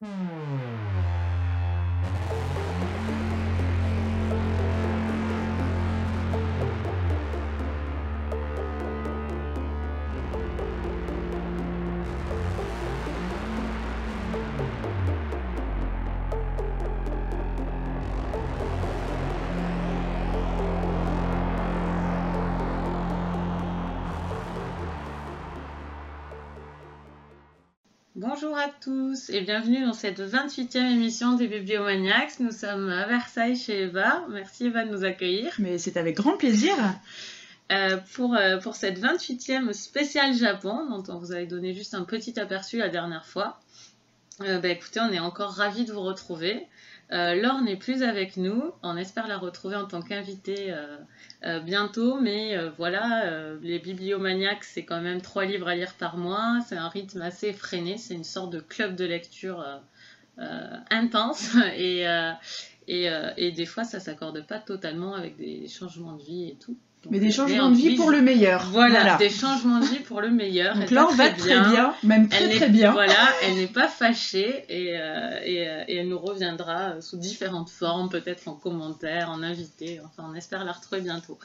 Hmm. Bonjour à tous et bienvenue dans cette 28e émission des Bibliomaniacs. Nous sommes à Versailles chez Eva. Merci Eva de nous accueillir. Mais c'est avec grand plaisir. Euh, pour, euh, pour cette 28e spéciale Japon, dont on vous avait donné juste un petit aperçu la dernière fois. Euh, bah, écoutez, on est encore ravis de vous retrouver. Laure n'est plus avec nous. On espère la retrouver en tant qu'invitée bientôt. Mais voilà, les bibliomaniacs, c'est quand même trois livres à lire par mois. C'est un rythme assez effréné. C'est une sorte de club de lecture intense. Et, et, et, des fois, ça s'accorde pas totalement avec des changements de vie et tout. Mais des changements de vie pour le meilleur. Voilà, des changements de vie pour le meilleur. Donc là, on va très bien, même très très bien. Voilà, elle n'est pas fâchée et, euh, et, euh, et, elle nous reviendra sous différentes formes, peut-être en commentaire, en invité. Enfin, on espère la retrouver bientôt.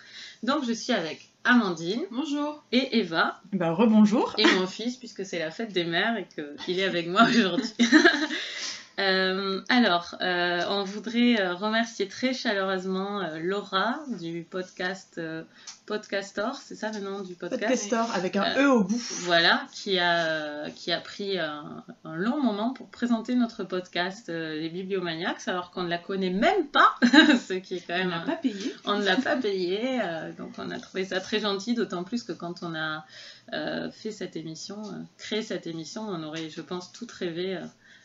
Donc, je suis avec Amandine. Bonjour. Et Eva. Bah, rebonjour. Et mon fils, puisque c'est la fête des mères et qu'il est avec moi aujourd'hui. Euh, alors, euh, on voudrait euh, remercier très chaleureusement Laura du podcast Podcastor, c'est ça le nom du podcast? Podcastor avec un E au bout. Voilà, qui a, qui a pris un, long moment pour présenter notre podcast Les Bibliomaniacs, alors qu'on ne la connaît même pas, ce qui est quand même. On ne l'a pas payé. On ne l'a pas payé, donc on a trouvé ça très gentil, d'autant plus que quand on a fait cette émission, créé cette émission, on aurait, je pense, tout rêvé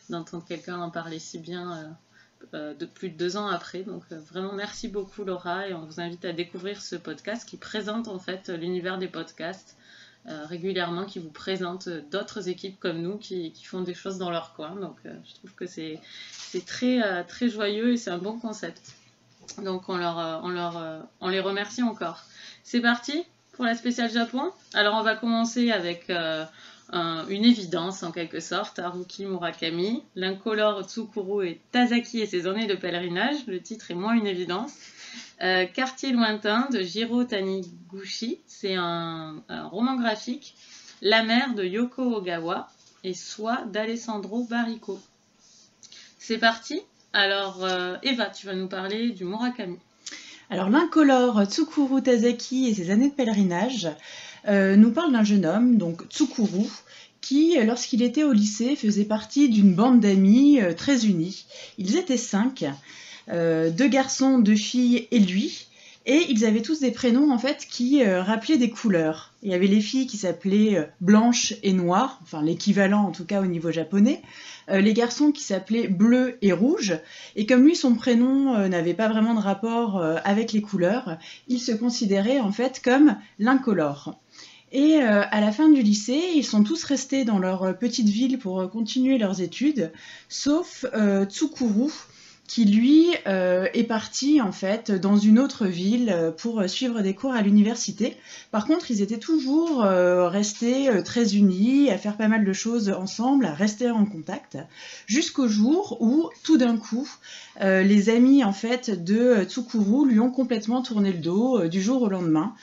d'entendre quelqu'un en parler si bien euh, euh, de plus de deux ans après. Donc euh, vraiment merci beaucoup Laura et on vous invite à découvrir ce podcast qui présente en fait l'univers des podcasts régulièrement, qui vous présente d'autres équipes comme nous qui, font des choses dans leur coin. Donc je trouve que c'est très, très joyeux et c'est un bon concept. Donc on, leur, on, leur, on les remercie encore. C'est parti pour la spéciale Japon. Alors on va commencer avec une évidence en quelque sorte, Haruki Murakami, l'incolore Tsukuru et Tazaki et ses années de pèlerinage, le titre est moins une évidence. Euh, Quartier lointain de Jiro Taniguchi, c'est un, roman graphique. La mère de Yoko Ogawa et Soi d'Alessandro Barrico. C'est parti Alors euh, Eva, tu vas nous parler du Murakami. Alors l'incolore Tsukuru Tazaki et ses années de pèlerinage, nous parle d'un jeune homme, donc Tsukuru, qui, lorsqu'il était au lycée, faisait partie d'une bande d'amis euh, très unis. Ils étaient cinq, euh, deux garçons, deux filles et lui. Et ils avaient tous des prénoms en fait qui rappelaient des couleurs. Il y avait les filles qui s'appelaient Blanche et Noire, enfin l'équivalent en tout cas au niveau japonais. les garçons qui s'appelaient Bleu et Rouge. Et comme lui, son prénom n'avait pas vraiment de rapport avec les couleurs, il se considérait en fait comme l'incolore. Et euh, à la fin du lycée, ils sont tous restés dans leur euh, petite ville pour euh, continuer leurs études, sauf Tsukuru, qui lui est parti en fait dans une autre ville pour suivre des cours à l'université. Par contre, ils étaient toujours restés très unis, à faire pas mal de choses ensemble, à rester en contact, jusqu'au jour où, tout d'un coup, les amis en fait de Tsukuru lui ont complètement tourné le dos du jour au lendemain.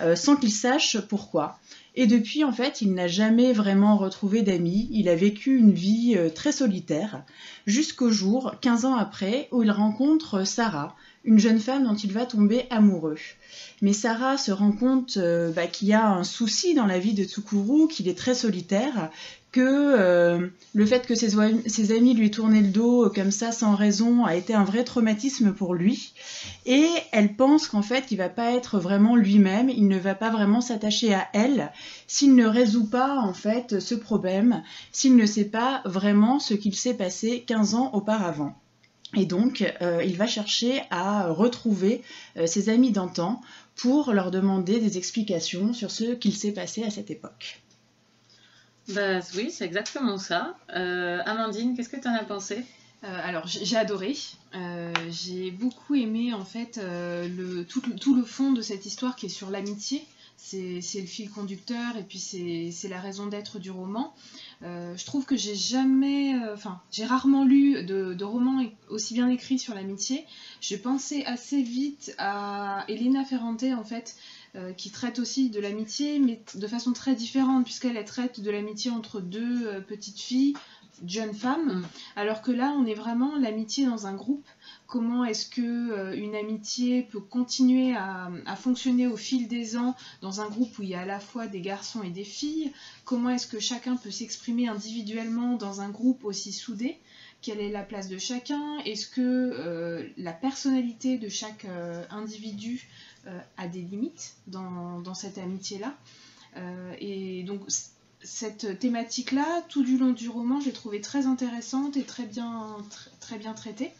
Euh, sans qu'il sache pourquoi. Et depuis, en fait, il n'a jamais vraiment retrouvé d'amis. Il a vécu une vie euh, très solitaire, jusqu'au jour, 15 ans après, où il rencontre Sarah, une jeune femme dont il va tomber amoureux. Mais Sarah se rend compte euh, bah, qu'il y a un souci dans la vie de Tsukuru, qu'il est très solitaire, que euh, le fait que ses, amis lui tournaient le dos comme ça sans raison a été un vrai traumatisme pour lui. Et elle pense qu'en fait, il va pas être vraiment lui-même, il ne va pas vraiment s'attacher à elle s'il ne résout pas en fait ce problème, s'il ne sait pas vraiment ce qu'il s'est passé 15 ans auparavant. Et donc, euh, il va chercher à retrouver euh, ses amis d'antan pour leur demander des explications sur ce qu'il s'est passé à cette époque. Bah oui, c'est exactement ça. Euh, Amandine, qu'est-ce que tu en as pensé? Euh, alors j'ai adoré, euh, j'ai beaucoup aimé en fait le, tout, le fond de cette histoire qui est sur l'amitié, c'est le fil conducteur et puis c'est la raison d'être du roman. je trouve que j'ai jamais, enfin, j'ai rarement lu de, de, romans aussi bien écrits sur l'amitié. J'ai pensé assez vite à Elena Ferrante, en fait, qui traite aussi de l'amitié, mais de façon très différente, puisqu'elle traite de l'amitié entre deux petites filles, jeunes femmes, mm. alors que là, on est vraiment l'amitié dans un groupe. Comment est-ce que euh, une amitié peut continuer à, fonctionner au fil des ans dans un groupe où il y a à la fois des garçons et des filles, comment est-ce que chacun peut s'exprimer individuellement dans un groupe aussi soudé, quelle est la place de chacun, est-ce que euh, la personnalité de chaque euh, individu a des limites dans, cette amitié-là. et donc cette thématique-là, tout du long du roman, je l'ai trouvée très intéressante et très bien, très bien traitée.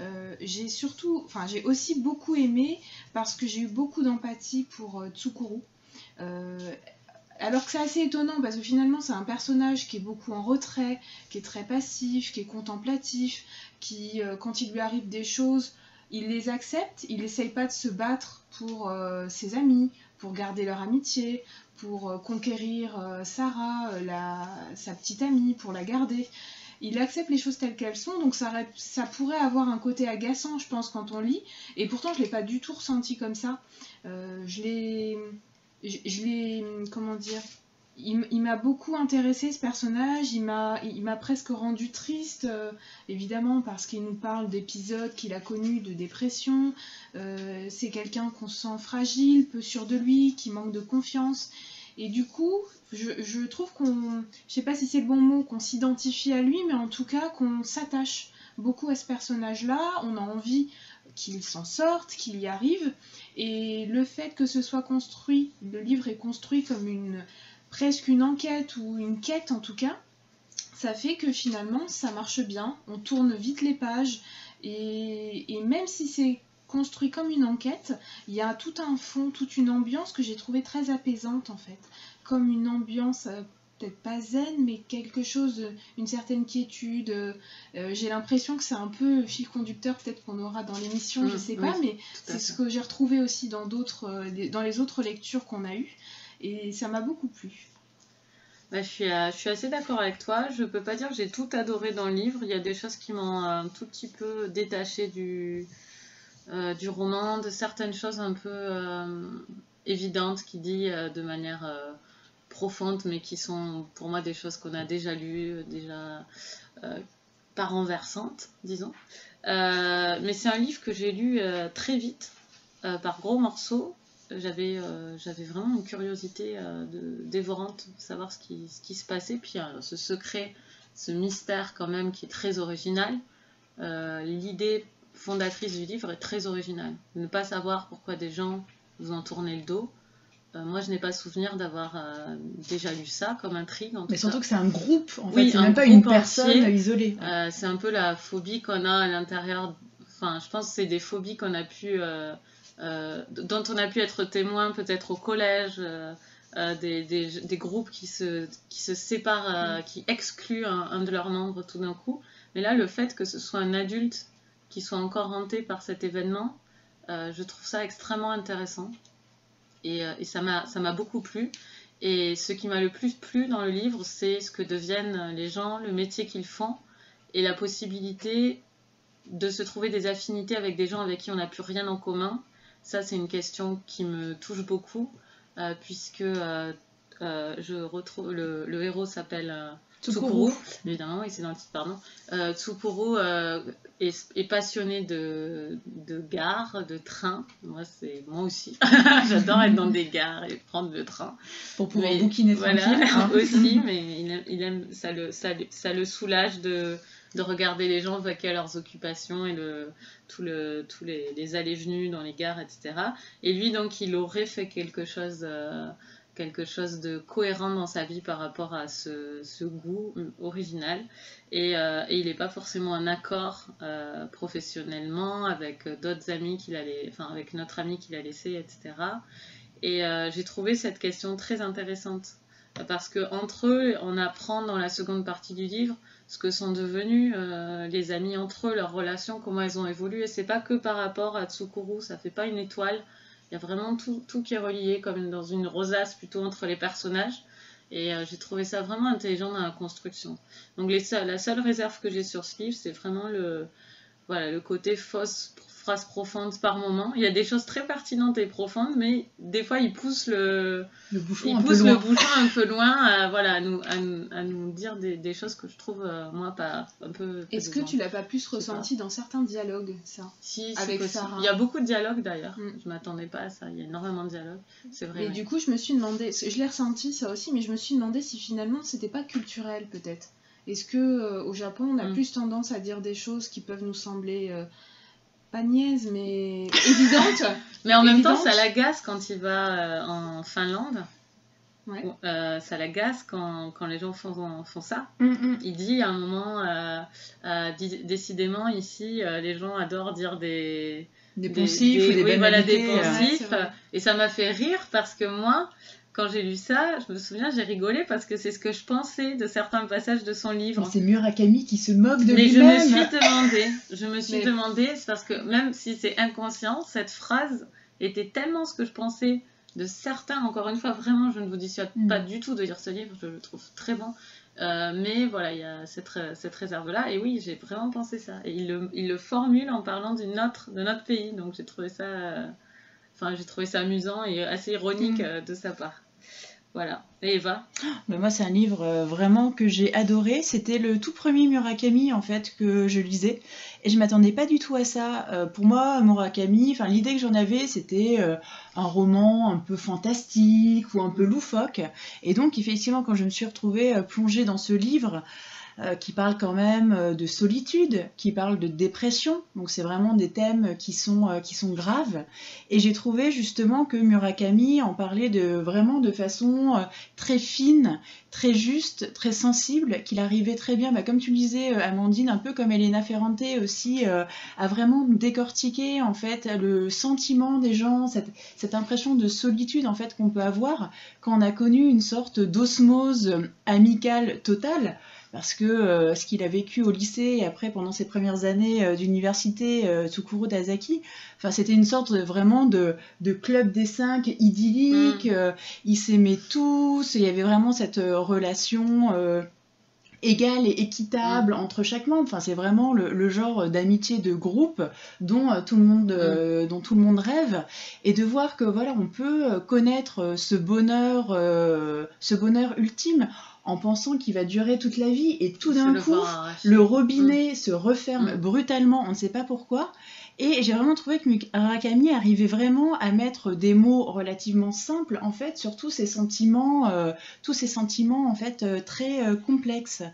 Euh, j'ai surtout, enfin j'ai aussi beaucoup aimé parce que j'ai eu beaucoup d'empathie pour euh, Tsukuru. Euh, alors que c'est assez étonnant parce que finalement c'est un personnage qui est beaucoup en retrait, qui est très passif, qui est contemplatif, qui quand il lui arrive des choses, il les accepte, il n'essaye pas de se battre pour ses amis, pour garder leur amitié, pour conquérir Sarah, sa petite amie, pour la garder il accepte les choses telles qu'elles sont, donc ça, pourrait avoir un côté agaçant, je pense, quand on lit, et pourtant je l'ai pas du tout ressenti comme ça. Euh, je l'ai, je, l'ai, comment dire, il, m'a beaucoup intéressé ce personnage, il m'a, presque rendu triste, euh, évidemment, parce qu'il nous parle d'épisodes qu'il a connus de dépression. Euh, c'est quelqu'un qu'on sent fragile, peu sûr de lui, qui manque de confiance. Et du coup, je, trouve qu'on, je sais pas si c'est le bon mot, qu'on s'identifie à lui, mais en tout cas qu'on s'attache beaucoup à ce personnage-là. On a envie qu'il s'en sorte, qu'il y arrive. Et le fait que ce soit construit, le livre est construit comme une presque une enquête ou une quête en tout cas, ça fait que finalement ça marche bien. On tourne vite les pages et, et même si c'est construit comme une enquête, il y a tout un fond, toute une ambiance que j'ai trouvé très apaisante en fait. Comme une ambiance euh, peut-être pas zen, mais quelque chose, une certaine quiétude. Euh, j'ai l'impression que c'est un peu fil conducteur, peut-être qu'on aura dans l'émission, je je mmh, sais pas, mais c'est ce que j'ai retrouvé aussi dans d'autres, euh, dans les autres lectures qu'on a eues, et ça m'a beaucoup plu. Bah, je, suis, je suis assez d'accord avec toi. Je peux pas dire que j'ai tout adoré dans le livre. Il y a des choses qui m'ont un tout petit peu détaché du, euh, du roman, de certaines choses un peu euh, évidentes qu'il dit euh, de manière profonde, mais qui sont pour moi des choses qu'on a déjà lues, déjà pas renversantes, disons. mais c'est un livre que j'ai lu très vite, par gros morceaux. J'avais vraiment une curiosité de, dévorante de savoir ce qui, ce qui se passait. Puis ce secret, ce mystère quand même qui est très original. L'idée fondatrice du livre est très originale. Ne pas savoir pourquoi des gens vous ont tourné le dos. Euh, moi, je n'ai pas souvenir d'avoir euh, déjà lu ça comme intrigue. Mais surtout que c'est un groupe, en fait, c'est même pas une personne isolée. Euh, c'est un peu la phobie qu'on a à l'intérieur. Enfin, je pense que c'est des phobies qu'on a pu, dont on a pu être témoin peut-être au collège. Des, des, des, groupes qui se, qui se séparent, mm. qui excluent un, un, de leurs membres tout d'un coup. Mais là, le fait que ce soit un adulte qui soit encore hanté par cet événement, euh, je trouve ça extrêmement intéressant. Et, euh, et ça m'a beaucoup plu. Et ce qui m'a le plus plu dans le livre, c'est ce que deviennent les gens, le métier qu'ils font, et la possibilité de se trouver des affinités avec des gens avec qui on n'a plus rien en commun. Ça, c'est une question qui me touche beaucoup, euh, puisque je retrouve le, le héros s'appelle Tsukuru, évidemment, et c'est dans le titre, pardon. Euh, Tsukuru euh, est, passionné de, de gares, de trains. Moi, c'est moi aussi. J'adore être dans des gares et prendre le train. Pour pouvoir bouquiner voilà, hein. aussi, mais il aime, ça, le, ça, ça, le soulage de, de regarder les gens vaquer à leurs occupations et le, tout le, tous les, allées-venues dans les gares, etc. Et lui, donc, il aurait fait quelque chose... Euh, quelque chose de cohérent dans sa vie par rapport à ce, goût original. Et, euh, il n'est pas forcément en accord euh, professionnellement avec d'autres amis qu'il a, enfin avec notre ami qu'il a laissé, etc. Et j'ai trouvé cette question très intéressante parce que entre eux, on apprend dans la seconde partie du livre ce que sont devenus les amis entre eux, leurs relations, comment elles ont évolué. C'est pas que par rapport à Tsukuru, ça fait pas une étoile il y a vraiment tout, tout, qui est relié, comme dans une rosace plutôt entre les personnages. Et j'ai trouvé ça vraiment intelligent dans la construction. Donc la seule réserve que j'ai sur ce livre, c'est vraiment le, voilà, le côté fausse phrase profonde par moment. Il y a des choses très pertinentes et profondes, mais des fois il pousse le, le bouchon, il un, pousse peu le loin. bouchon un peu loin à, voilà, à, nous, à, à nous dire des, des, choses que je trouve, euh, moi, pas un peu. Est-ce que tu l'as pas plus ressenti dans certains dialogues, ça? Si, avec. Sarah. Il y a beaucoup de dialogues d'ailleurs. Mm. Je m'attendais pas à ça. Il y a énormément de dialogues. C'est vrai. Et ouais. du coup, je me suis demandé, je l'ai ressenti ça aussi, mais je me suis demandé si finalement c'était pas culturel peut-être. Est-ce que euh, au Japon, on a Mm. plus tendance à dire des choses qui peuvent nous sembler euh, pas niaises, mais évidentes Mais en même temps, évidente. ça l'agace quand il va euh, en Finlande. Ouais. Euh, ça l'agace quand, quand les gens font, font ça. Mm, mm. Il dit à un moment, euh, euh, décidément, ici, les gens adorent dire des, Des poncifs ou des oui, voilà, des. Ouais, poncifs. et ça m'a fait rire parce que moi, quand j'ai lu ça, je me souviens, j'ai rigolé parce que c'est ce que je pensais de certains passages de son livre. C'est Murakami qui se moque de Mais je me lui-même. suis demandé, je me suis Mais- demandé, c'est parce que même si c'est inconscient, cette phrase était tellement ce que je pensais de certains. Encore une fois, vraiment, je ne vous dissuade Mm. pas du tout de lire ce livre, je le trouve très bon. Euh, mais voilà, il y a cette, ré- cette réserve-là. Et oui, j'ai vraiment pensé ça. Et il le, il le formule en parlant d'une autre, de notre pays. Donc j'ai trouvé ça, euh, enfin, j'ai trouvé ça amusant et assez ironique Mm. euh, de sa part. Voilà. Eva? Mais moi, c'est un livre euh, vraiment que j'ai adoré. C'était le tout premier Murakami en fait que je lisais, et je m'attendais pas du tout à ça. Euh, pour moi, Murakami, enfin l'idée que j'en avais, c'était euh, un roman un peu fantastique ou un peu loufoque. Et donc, effectivement, quand je me suis retrouvée plongée dans ce livre. Euh, qui parle quand même euh, de solitude, qui parle de dépression, donc c'est vraiment des thèmes qui sont, euh, qui sont graves. Et j'ai trouvé justement que Murakami en parlait de, vraiment de façon très fine, très juste, très sensible, qu'il arrivait très bien, bah, comme tu le disais, Amandine, un peu comme Elena Ferrante aussi, à vraiment décortiquer en fait le sentiment des gens, cette, cette impression de solitude en fait qu'on peut avoir quand on a connu une sorte d'osmose amicale totale. Parce que euh, ce qu'il a vécu au lycée et après pendant ses premières années euh, d'université, euh, Tsukuru Dazaki, enfin c'était une sorte de- vraiment de, de club des cinq idyllique. Mm. euh, ils s'aimaient tous. Il y avait vraiment cette relation égale et équitable entre chaque membre. Enfin, c'est vraiment le, le genre d'amitié de groupe dont tout le monde, euh, dont tout le monde rêve. Et de voir que voilà, on peut connaître ce bonheur, euh, ce bonheur ultime en pensant qu'il va durer toute la vie et tout d'un le coup, voir le robinet se referme Mm. brutalement, on ne sait pas pourquoi. Et j'ai vraiment trouvé que Murakami arrivait vraiment à mettre des mots relativement simples en fait sur tous ces sentiments, euh, tous ces sentiments en fait euh, très euh, complexes.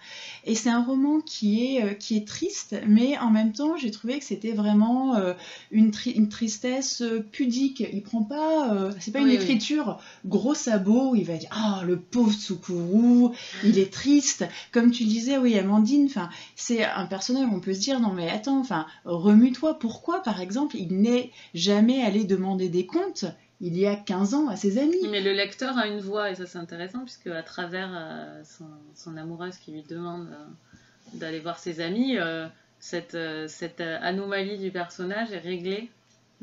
Et c'est un roman qui est euh, qui est triste, mais en même temps j'ai trouvé que c'était vraiment euh, une, tri- une tristesse euh, pudique. Il prend pas, euh, c'est pas une Oui, écriture gros sabot où il va dire ah le pauvre Tsukuru, il est triste. Comme tu disais, oui Amandine, enfin c'est un personnage où on peut se dire non mais attends, enfin remue-toi. Pourquoi par exemple il n'est jamais allé demander des comptes il y a 15 ans à ses amis. Mais le lecteur a une voix et ça c'est intéressant puisque à travers euh, son, amoureuse qui lui demande euh, d'aller voir ses amis, euh, cette, anomalie du personnage est réglée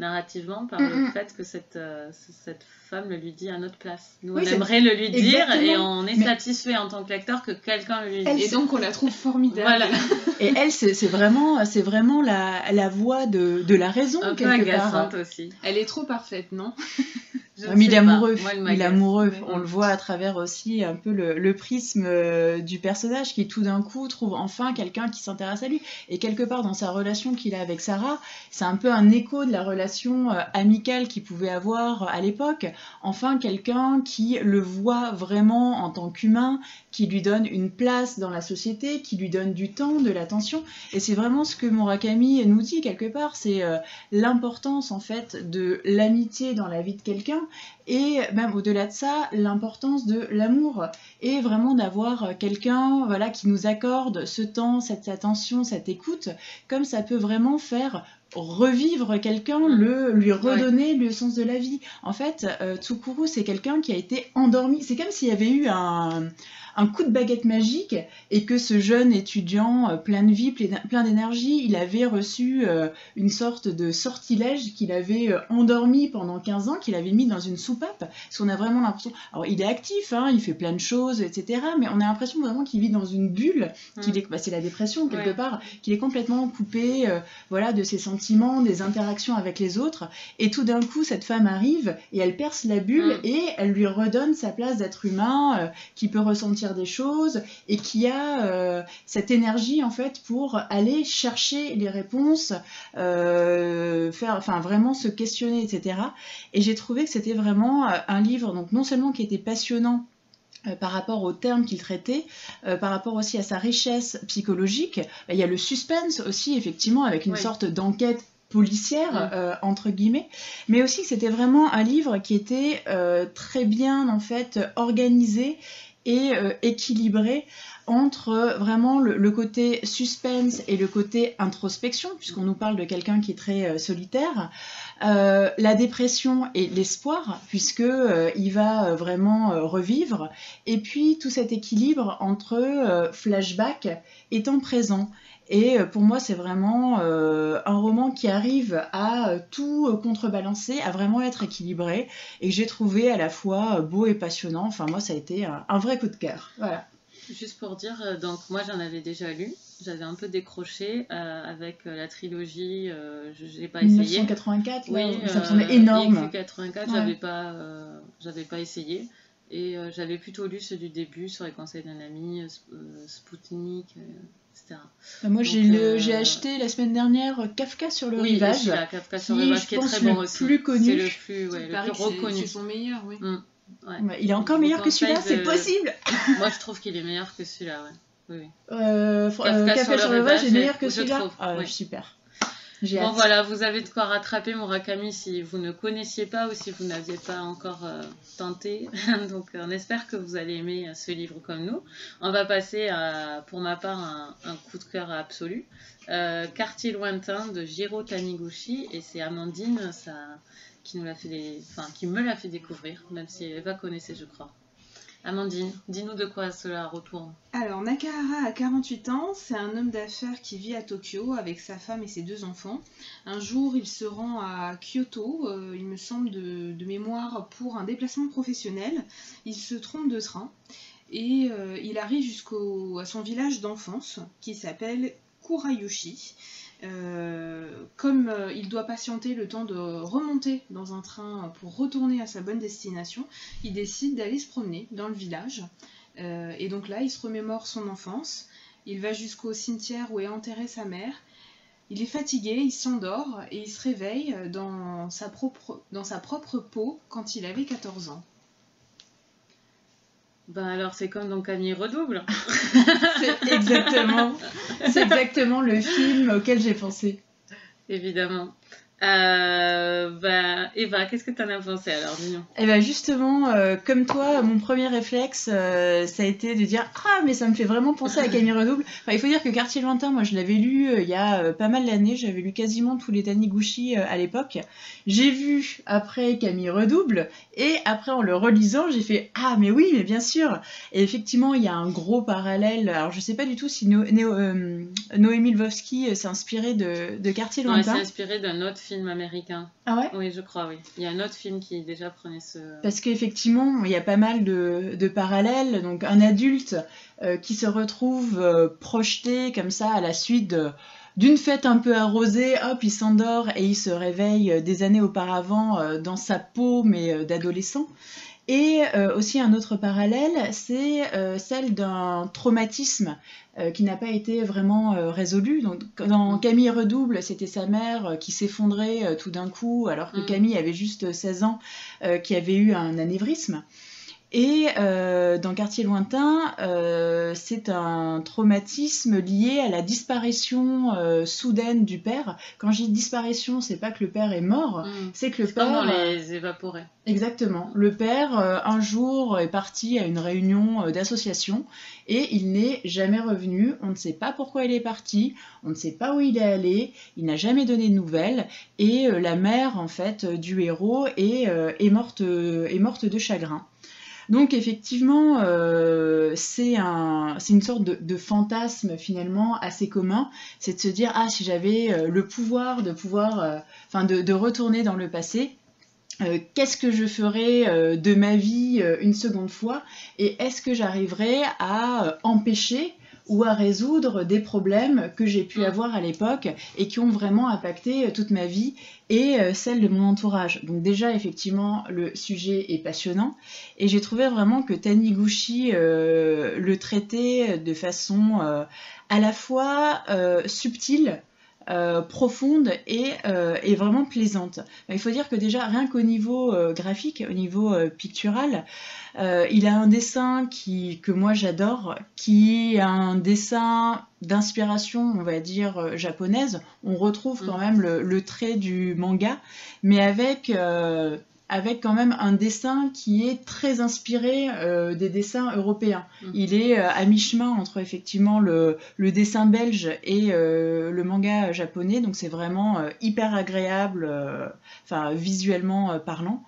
narrativement par Mm, le fait que cette, euh, cette femme le lui dit à notre place. Nous Oui, on aimerait le lui dire Exactement. et on est Mais- satisfait en tant que lecteur que quelqu'un le lui Elle, dise. Et donc on la trouve formidable. Voilà, et elle c'est vraiment c'est vraiment la, la voix de, de la raison un peu quelque part. agaçante aussi. Elle est trop parfaite, non? Ah, mais il est pas. amoureux, Moi, elle il est m'agace. amoureux. Mais- On le voit à travers aussi un peu le, le prisme euh, du personnage qui tout d'un coup trouve enfin quelqu'un qui s'intéresse à lui. Et quelque part dans sa relation qu'il a avec Sarah, c'est un peu un écho de la relation euh, amicale qu'il pouvait avoir à l'époque. Enfin quelqu'un qui le voit vraiment en tant qu'humain, qui lui donne une place dans la société, qui lui donne du temps, de l'attention. Et c'est vraiment ce que Murakami nous dit quelque part, c'est euh, l'importance en fait de l'amitié dans la vie de quelqu'un et même au-delà de ça, l'importance de l'amour et vraiment d'avoir quelqu'un voilà qui nous accorde ce temps, cette attention, cette écoute, comme ça peut vraiment faire revivre quelqu'un, Mm. le lui redonner le sens de la vie. En fait, euh, Tsukuru c'est quelqu'un qui a été endormi. C'est comme s'il y avait eu un un coup de baguette magique et que ce jeune étudiant plein de vie, plein d'énergie, il avait reçu une sorte de sortilège qu'il avait endormi pendant 15 ans, qu'il avait mis dans une soupape. Parce qu'on a vraiment l'impression. Alors, il est actif, hein, il fait plein de choses, etc. Mais on a l'impression vraiment qu'il vit dans une bulle, qu'il est, bah, c'est la dépression quelque part, qu'il est complètement coupé, voilà, de ses sentiments, des interactions avec les autres. Et tout d'un coup, cette femme arrive et elle perce la bulle mm. et elle lui redonne sa place d'être humain, euh, qui peut ressentir des choses et qui a euh, cette énergie en fait pour aller chercher les réponses, euh, faire, enfin vraiment se questionner, etc. Et j'ai trouvé que c'était vraiment un livre, donc non seulement qui était passionnant par rapport aux termes qu'il traitait, par rapport aussi à sa richesse psychologique. Il y a le suspense aussi, effectivement, avec une sorte d'enquête policière, euh, entre guillemets, mais aussi que c'était vraiment un livre qui était euh, très bien, en fait, organisé et euh, équilibré entre vraiment le, côté suspense et le côté introspection, puisqu'on nous parle de quelqu'un qui est très solitaire, la dépression et l'espoir, puisque va vraiment revivre, et puis tout cet équilibre entre flashback et temps présent. Et euh, pour moi, c'est vraiment euh, un roman qui arrive à euh, tout contrebalancer, à vraiment être équilibré, et que j'ai trouvé à la fois beau et passionnant. Enfin, moi, ça a été un, vrai coup de cœur. Voilà. Juste pour dire, donc moi j'en avais déjà lu, j'avais un peu décroché avec la trilogie, je n'ai pas essayé. 1984, oui, ça me semblait énorme. 1984, j'avais pas, j'avais pas essayé. Et j'avais plutôt lu ceux du début sur les conseils d'un ami, Spoutnik, bah, moi, j'ai euh, acheté la semaine dernière Kafka sur le oui, rivage. La Kafka sur le rivage qui est très bon aussi. plus connu. C'est le plus, ouais, le plus reconnu. C'est son meilleur, oui. Mm, ouais. il est encore meilleur que celui-là, c'est possible. moi, je trouve qu'il est meilleur que celui-là, ouais. Oui, euh, Kafka, sur, le rivage est meilleur que celui-là. Ah, super. Bon voilà, vous avez de quoi rattraper Murakami si vous ne connaissiez pas ou si vous n'aviez pas encore euh, tenté. Donc on espère que vous allez aimer euh, ce livre comme nous. On va passer à, pour ma part, un, coup de cœur absolu. Euh, Quartier lointain de Jiro Taniguchi et c'est Amandine ça, qui, nous l'a fait enfin, qui me l'a fait découvrir, même si Eva connaissait je crois. Amandine, dis-nous de quoi cela retourne. Alors, Nakahara a 48 ans, c'est un homme d'affaires qui vit à Tokyo avec sa femme et ses deux enfants. Un jour, il se rend à Kyoto, euh, il me semble de, mémoire, pour un déplacement professionnel. Il se trompe de train et euh, il arrive jusqu'à son village d'enfance qui s'appelle Kurayushi. Euh, comme euh, il doit patienter le temps de remonter dans un train pour retourner à sa bonne destination, il décide d'aller se promener dans le village. Euh, et donc là, il se remémore son enfance. Il va jusqu'au cimetière où est enterrée sa mère. Il est fatigué, il s'endort et il se réveille dans sa propre, dans sa propre peau quand il avait 14 ans. Ben alors c'est comme dans Camille Redouble. c'est exactement, c'est exactement le film auquel j'ai pensé. Évidemment. Euh, bah, Eva, qu'est-ce que tu en as pensé alors. Eh ben justement, euh, comme toi, mon premier réflexe, euh, ça a été de dire ah mais ça me fait vraiment penser à Camille Redouble. Enfin, il faut dire que Quartier lointain, moi je l'avais lu il y a pas mal d'années, j'avais lu quasiment tous les Taniguchi à l'époque. J'ai vu après Camille Redouble et après en le relisant, j'ai fait ah mais oui mais bien sûr. Et effectivement, il y a un gros parallèle. Alors je sais pas du tout si Noémie Lvovsky s'est inspirée de, de Quartier lointain. Ouais, s'est inspirée d'un autre film américain. Ah ouais Oui, je crois, oui. Il y a un autre film qui déjà prenait ce. Parce qu'effectivement, il y a pas mal de, parallèles. Donc, un adulte euh, qui se retrouve euh, projeté comme ça à la suite d'une fête un peu arrosée, hop, il s'endort et il se réveille euh, des années auparavant dans sa peau, mais d'adolescent. Et euh, aussi un autre parallèle, c'est euh, celle d'un traumatisme euh, qui n'a pas été vraiment résolu. Donc, dans Camille Redouble, c'était sa mère qui s'effondrait tout d'un coup, alors que mm. Camille avait juste 16 ans, qui avait eu un anévrisme. Et euh, dans Quartier lointain, euh, c'est un traumatisme lié à la disparition euh, soudaine du père. Quand je dis disparition, c'est pas que le père est mort, mm. c'est que le père. Comment les évaporer. Exactement. Le père, un jour, est parti à une réunion d'association et il n'est jamais revenu. On ne sait pas pourquoi il est parti, on ne sait pas où il est allé, il n'a jamais donné de nouvelles et la mère, en fait, du héros est, est, morte, est morte de chagrin. Donc effectivement, euh, c'est un, une sorte de, fantasme finalement assez commun, c'est de se dire ah si j'avais euh, le pouvoir de pouvoir, euh, enfin de, retourner dans le passé, qu'est-ce que je ferais de ma vie une seconde fois? Et est-ce que j'arriverais à empêcher ou à résoudre des problèmes que j'ai pu mm. avoir à l'époque et qui ont vraiment impacté euh, toute ma vie et euh, celle de mon entourage. Donc déjà, effectivement, le sujet est passionnant et j'ai trouvé vraiment que Taniguchi euh, le traitait de façon à la fois subtile, profonde et, vraiment plaisante. Il faut dire que déjà, rien qu'au niveau graphique, au niveau pictural, euh, il a un dessin qui, que moi j'adore, qui est un dessin d'inspiration, on va dire, euh, japonaise. On retrouve quand mm. même le, trait du manga, mais avec euh, avec quand même un dessin qui est très inspiré euh, des dessins européens. Mm. Il est euh, à mi-chemin entre effectivement le, dessin belge et euh, le manga japonais, donc c'est vraiment hyper agréable, enfin visuellement parlant.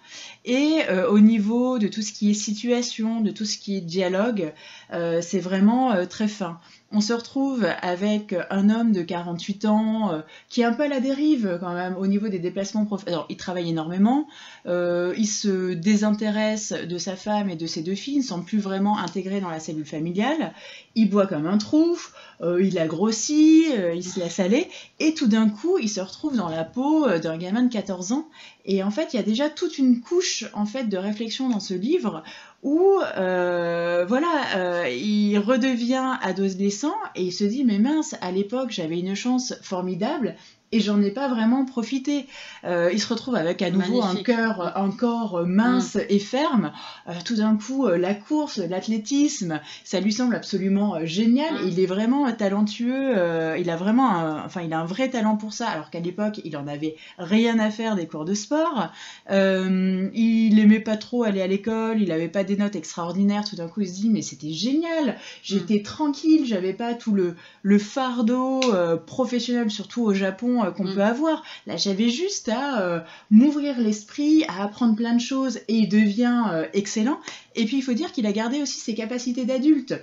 Et au niveau de tout ce qui est situation, de tout ce qui est dialogue, c'est vraiment très fin on se retrouve avec un homme de 48 ans euh, qui est un peu à la dérive quand même au niveau des déplacements professionnels. Alors, il travaille énormément, euh, il se désintéresse de sa femme et de ses deux filles, il ne semble plus vraiment intégré dans la cellule familiale, il boit comme un trou, euh, il a grossi, il se laisse aller, et tout d'un coup, il se retrouve dans la peau d'un gamin de 14 ans. Et en fait, il y a déjà toute une couche en fait de réflexion dans ce livre où euh, voilà, euh, il redevient adolescent et il se dit mais mince, à l'époque j'avais une chance formidable et j'en ai pas vraiment profité. Euh, il se retrouve avec à nouveau un cœur encore mince mm. et ferme. Euh, tout d'un coup, euh, la course, l'athlétisme, ça lui semble absolument génial. Mm. Il est vraiment talentueux. il a vraiment, un, enfin, il a un vrai talent pour ça. Alors qu'à l'époque, il en avait rien à faire des cours de sport. il aimait pas trop aller à l'école. Il avait pas des notes extraordinaires. Tout d'un coup, il se dit mais c'était génial. J'étais mm. tranquille. J'avais pas tout le, le fardeau professionnel, surtout au Japon euh, qu'on mm. peut avoir. Là, j'avais juste à euh, m'ouvrir l'esprit, à apprendre plein de choses et il devient euh, excellent. Et puis, il faut dire qu'il a gardé aussi ses capacités d'adulte.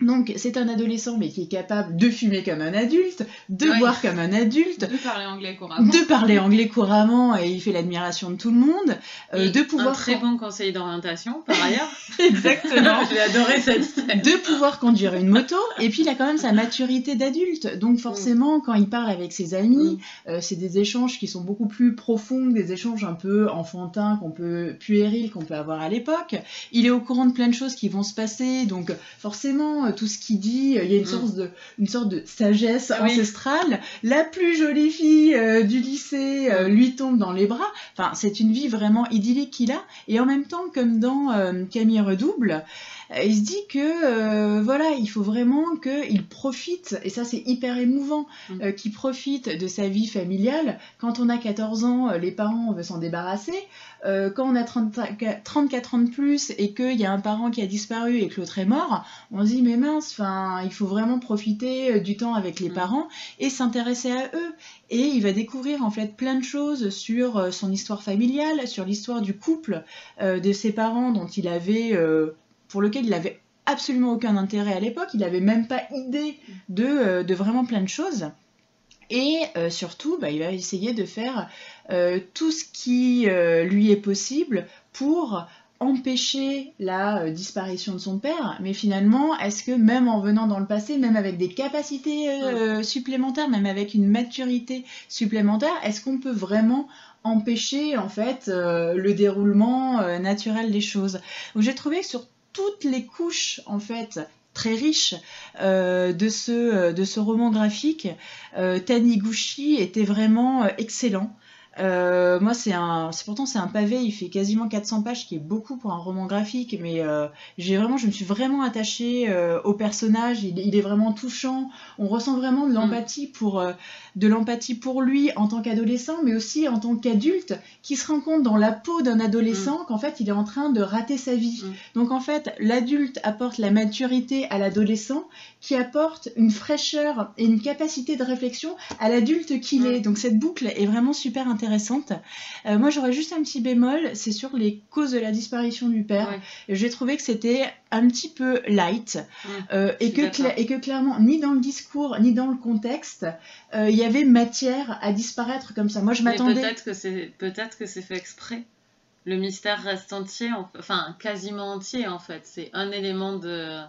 Donc c'est un adolescent mais qui est capable de fumer comme un adulte, de boire comme un adulte, de parler anglais couramment, de parler anglais couramment et il fait l'admiration de tout le monde, euh, de pouvoir un très bon conseil d'orientation par ailleurs. Exactement. J'ai adoré cette scène. De pouvoir conduire une moto et puis il a quand même sa maturité d'adulte. Donc forcément quand il parle avec ses amis, mm. euh, c'est des échanges qui sont beaucoup plus profonds, des échanges un peu enfantins qu'on peut puérils qu'on peut avoir à l'époque. Il est au courant de plein de choses qui vont se passer donc forcément tout ce qu'il dit. Il y a une, mm. sorte, de, une sorte de sagesse ancestrale. La plus jolie fille euh, du lycée euh, lui tombe dans les bras. Enfin, c'est une vie vraiment idyllique qu'il a. Et en même temps, comme dans euh, Camille Redouble, il se dit que voilà, il faut vraiment qu'il profite, et ça c'est hyper émouvant, mm. qu'il profite de sa vie familiale. Quand on a 14 ans, les parents veulent s'en débarrasser. Euh, quand on a 34 ans de plus et qu'il y a un parent qui a disparu et que l'autre est mort, on se dit mais mince, il faut vraiment profiter euh, du temps avec les mm. parents et s'intéresser à eux. Et il va découvrir en fait plein de choses sur euh, son histoire familiale, sur l'histoire du couple de ses parents dont il avait, pour lequel il avait absolument aucun intérêt à l'époque, il n'avait même pas idée de vraiment plein de choses. Et euh, surtout, bah, il va essayer de faire euh, tout ce qui euh, lui est possible pour empêcher la disparition de son père, mais finalement, est-ce que même en venant dans le passé, même avec des capacités supplémentaires, même avec une maturité supplémentaire, est-ce qu'on peut vraiment empêcher en fait le déroulement naturel des choses? J'ai trouvé que sur toutes les couches en fait très riche euh, de, ce, euh, de ce roman graphique. Euh, Taniguchi était vraiment excellent. Euh, moi, c'est un, c'est pourtant c'est un pavé, il fait quasiment 400 pages, qui est beaucoup pour un roman graphique, mais euh, j'ai vraiment, je me suis vraiment attachée euh, au personnage. Il, est vraiment touchant. On ressent vraiment de mm. l'empathie pour, de l'empathie pour lui en tant qu'adolescent, mais aussi en tant qu'adulte, qui se rend compte dans la peau d'un adolescent mm. qu'en fait, il est en train de rater sa vie. Mm. Donc en fait, l'adulte apporte la maturité à l'adolescent, qui apporte une fraîcheur et une capacité de réflexion à l'adulte qu'il est. Donc cette boucle est vraiment super intéressante intéressante. Euh, moi, j'aurais juste un petit bémol, c'est sur les causes de la disparition du père. Ouais. J'ai trouvé que c'était un petit peu light euh, et, que et clairement, ni dans le discours, ni dans le contexte, euh, il y avait matière à disparaître comme ça. Moi, je m'attendais. peut-être que c'est peut-être que c'est fait exprès. Le mystère reste entier, en- enfin quasiment entier en fait. C'est un élément de,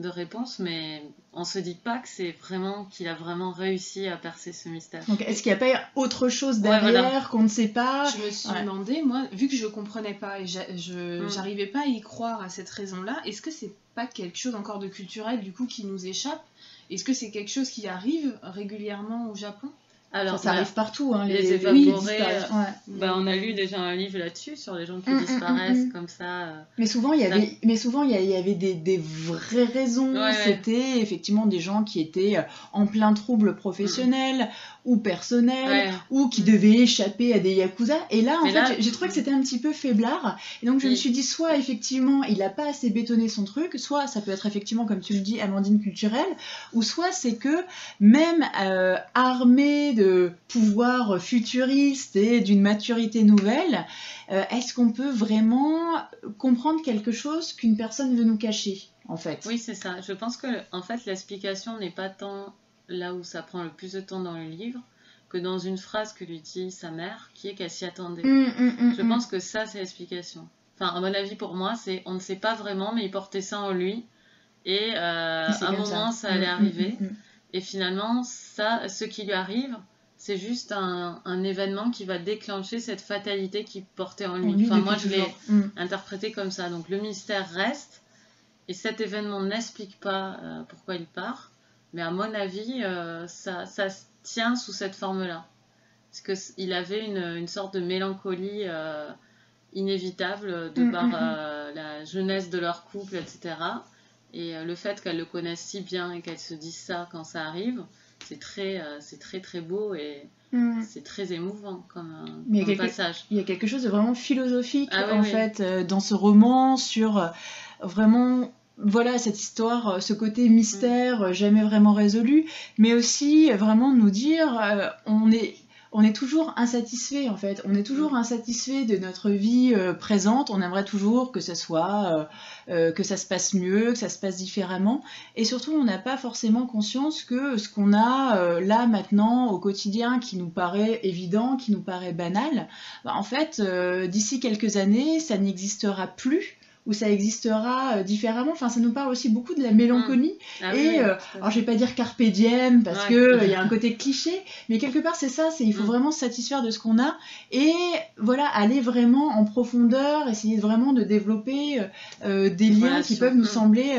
de réponse, mais on se dit pas que c'est vraiment qu'il a vraiment réussi à percer ce mystère. Donc, est-ce qu'il n'y a pas autre chose Ouais, derrière voilà. qu'on ne sait pas Je me suis ouais. demandé, moi, vu que je comprenais pas et je Mm. j'arrivais pas à y croire à cette raison-là, est-ce que c'est pas quelque chose encore de culturel du coup qui nous échappe? Est-ce que c'est quelque chose qui arrive régulièrement au Japon? Alors, Ça, ça bah, arrive partout. Hein, les les, évaporés, disparitions, ouais. bah, on a lu déjà un livre là-dessus sur les gens qui Mm, mm, disparaissent mm, mm. comme ça. euh. Mais souvent, il y avait, mais souvent, il y avait des, des vraies raisons. Ouais, ouais. C'était effectivement des gens qui étaient euh, en plein trouble professionnel ou personnel. Ouais. ou qui devaient échapper à des yakuza. Et là, en Mais fait, là- j'ai- trouvé que c'était un petit peu faiblard. Et donc, je me suis dit, soit effectivement, il a pas assez bétonné son truc, soit ça peut être effectivement, comme tu le dis, Amandine culturelle, ou soit c'est que même euh, armé de pouvoirs futuristes et d'une maturité nouvelle, euh, est-ce qu'on peut vraiment comprendre quelque chose qu'une personne veut nous cacher, en fait? Oui, c'est ça. Je pense que en fait l'explication n'est pas tant là où ça prend le plus de temps dans le livre que dans une phrase que lui dit sa mère, qui est qu'elle s'y attendait. Hum, hum, hum, Je pense que ça, c'est l'explication. Enfin, à mon avis, pour moi, c'est on ne sait pas vraiment, mais il portait ça en lui. Et euh, à un moment, ça, allait arriver. Et finalement, ça, ce qui lui arrive, c'est juste un, un événement qui va déclencher cette fatalité qu'il portait en lui. En lui, enfin, moi, je l'ai interprété comme ça. Donc, le mystère reste. Et cet événement n'explique pas euh, pourquoi il part. Mais à mon avis, euh, ça, ça se tient sous cette forme-là. Parce qu'il avait une, une sorte de mélancolie euh, inévitable de Mm, par mm, mm. euh, la jeunesse de leur couple, etc. Et le fait qu'elle le connaisse si bien et qu'elle se dise ça quand ça arrive, c'est très, c'est très très beau et c'est très émouvant comme, Mais comme quelque- passage. Il y a quelque chose de vraiment philosophique Ah oui, en oui. fait dans ce roman sur vraiment voilà cette histoire, euh, ce côté mystère euh, jamais vraiment résolu, mais aussi euh, vraiment nous dire euh, on est on est toujours insatisfait en fait, on est toujours insatisfait de notre vie euh, présente, on aimerait toujours que ça soit euh, que ça se passe mieux, que ça se passe différemment. Et surtout on n'a pas forcément conscience que ce qu'on a là maintenant au quotidien qui nous paraît évident, qui nous paraît banal, bah, en fait, d'ici quelques années, ça n'existera plus ou ça existera euh, différemment. Enfin, ça nous parle aussi beaucoup de la mélancolie. Ah oui, et, oui, euh. Alors, je vais pas dire carpe diem parce Ouais. que euh, il y a un côté cliché, mais quelque part c'est ça. C'est il faut Mm. vraiment se satisfaire de ce qu'on a et voilà aller vraiment en profondeur, essayer vraiment de développer euh, des liens qui peuvent nous Mm. sembler,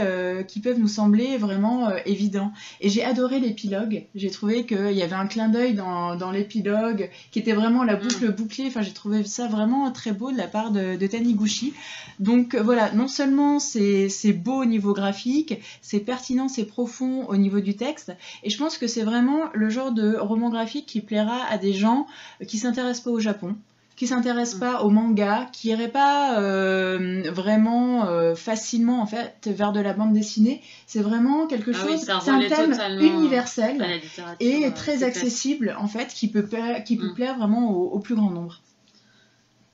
qui peuvent nous sembler vraiment évidents. Et j'ai adoré l'épilogue. J'ai trouvé qu'il y avait un clin d'œil dans, dans l'épilogue qui était vraiment la boucle bouclée. Enfin, j'ai trouvé ça vraiment très beau de la part de, de Taniguchi. Donc voilà, non seulement c'est beau au niveau graphique, c'est pertinent, c'est profond au niveau du texte. Et je pense que c'est vraiment le genre de roman graphique qui plaira à des gens qui s'intéressent pas au Japon qui s'intéressent Mm. pas au manga, qui iraient pas euh, vraiment euh, facilement en fait vers de la bande dessinée. C'est vraiment quelque Ah oui, chose, c'est un thème universel et euh, très accessible en fait, qui peut, pla- qui peut Mm. plaire vraiment au, au plus grand nombre.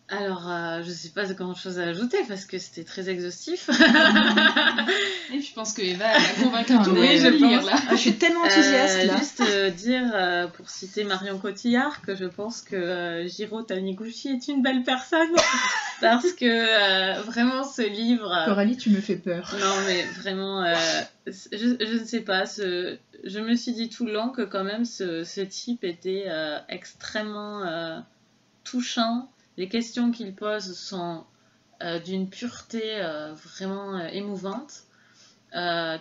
Alors, euh, je sais pas grand chose à ajouter parce que c'était très exhaustif. Et je pense que Eva a convaincu tout le monde je pense- là. Ah, je suis tellement enthousiaste Euh, là. Juste euh, dire, euh, pour citer Marion Cotillard, que je pense que euh, Jiro Taniguchi est une belle personne. parce que euh, vraiment, ce livre. Coralie, tu me fais peur. non, mais vraiment, euh, je, je ne sais pas. Ce, je me suis dit tout le long que quand même ce, ce type était euh, extrêmement euh, touchant. Les questions qu'il pose sont euh, d'une pureté euh, vraiment euh, émouvante.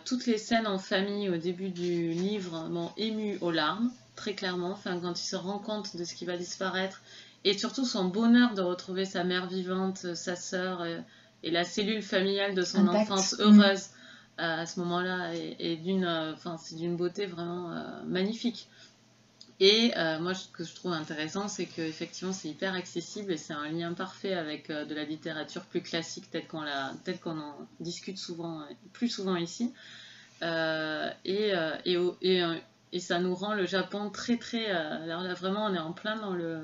Toutes les scènes en famille au début du livre m'ont ému aux larmes, très clairement. Enfin, quand il se rend compte de ce qui va disparaître et surtout son bonheur de retrouver sa mère vivante, sa sœur et la cellule familiale de son enfance Mm. heureuse à ce moment-là et, et d'une, euh, c'est d'une beauté vraiment euh, magnifique. Et euh, moi, ce que je trouve intéressant, c'est qu'effectivement, c'est hyper accessible et c'est un lien parfait avec euh, de la littérature plus classique, telle qu'on, qu'on en discute souvent, euh, plus souvent ici. Et, et, et, ça nous rend le Japon très, très. alors là, vraiment, on est en plein dans le,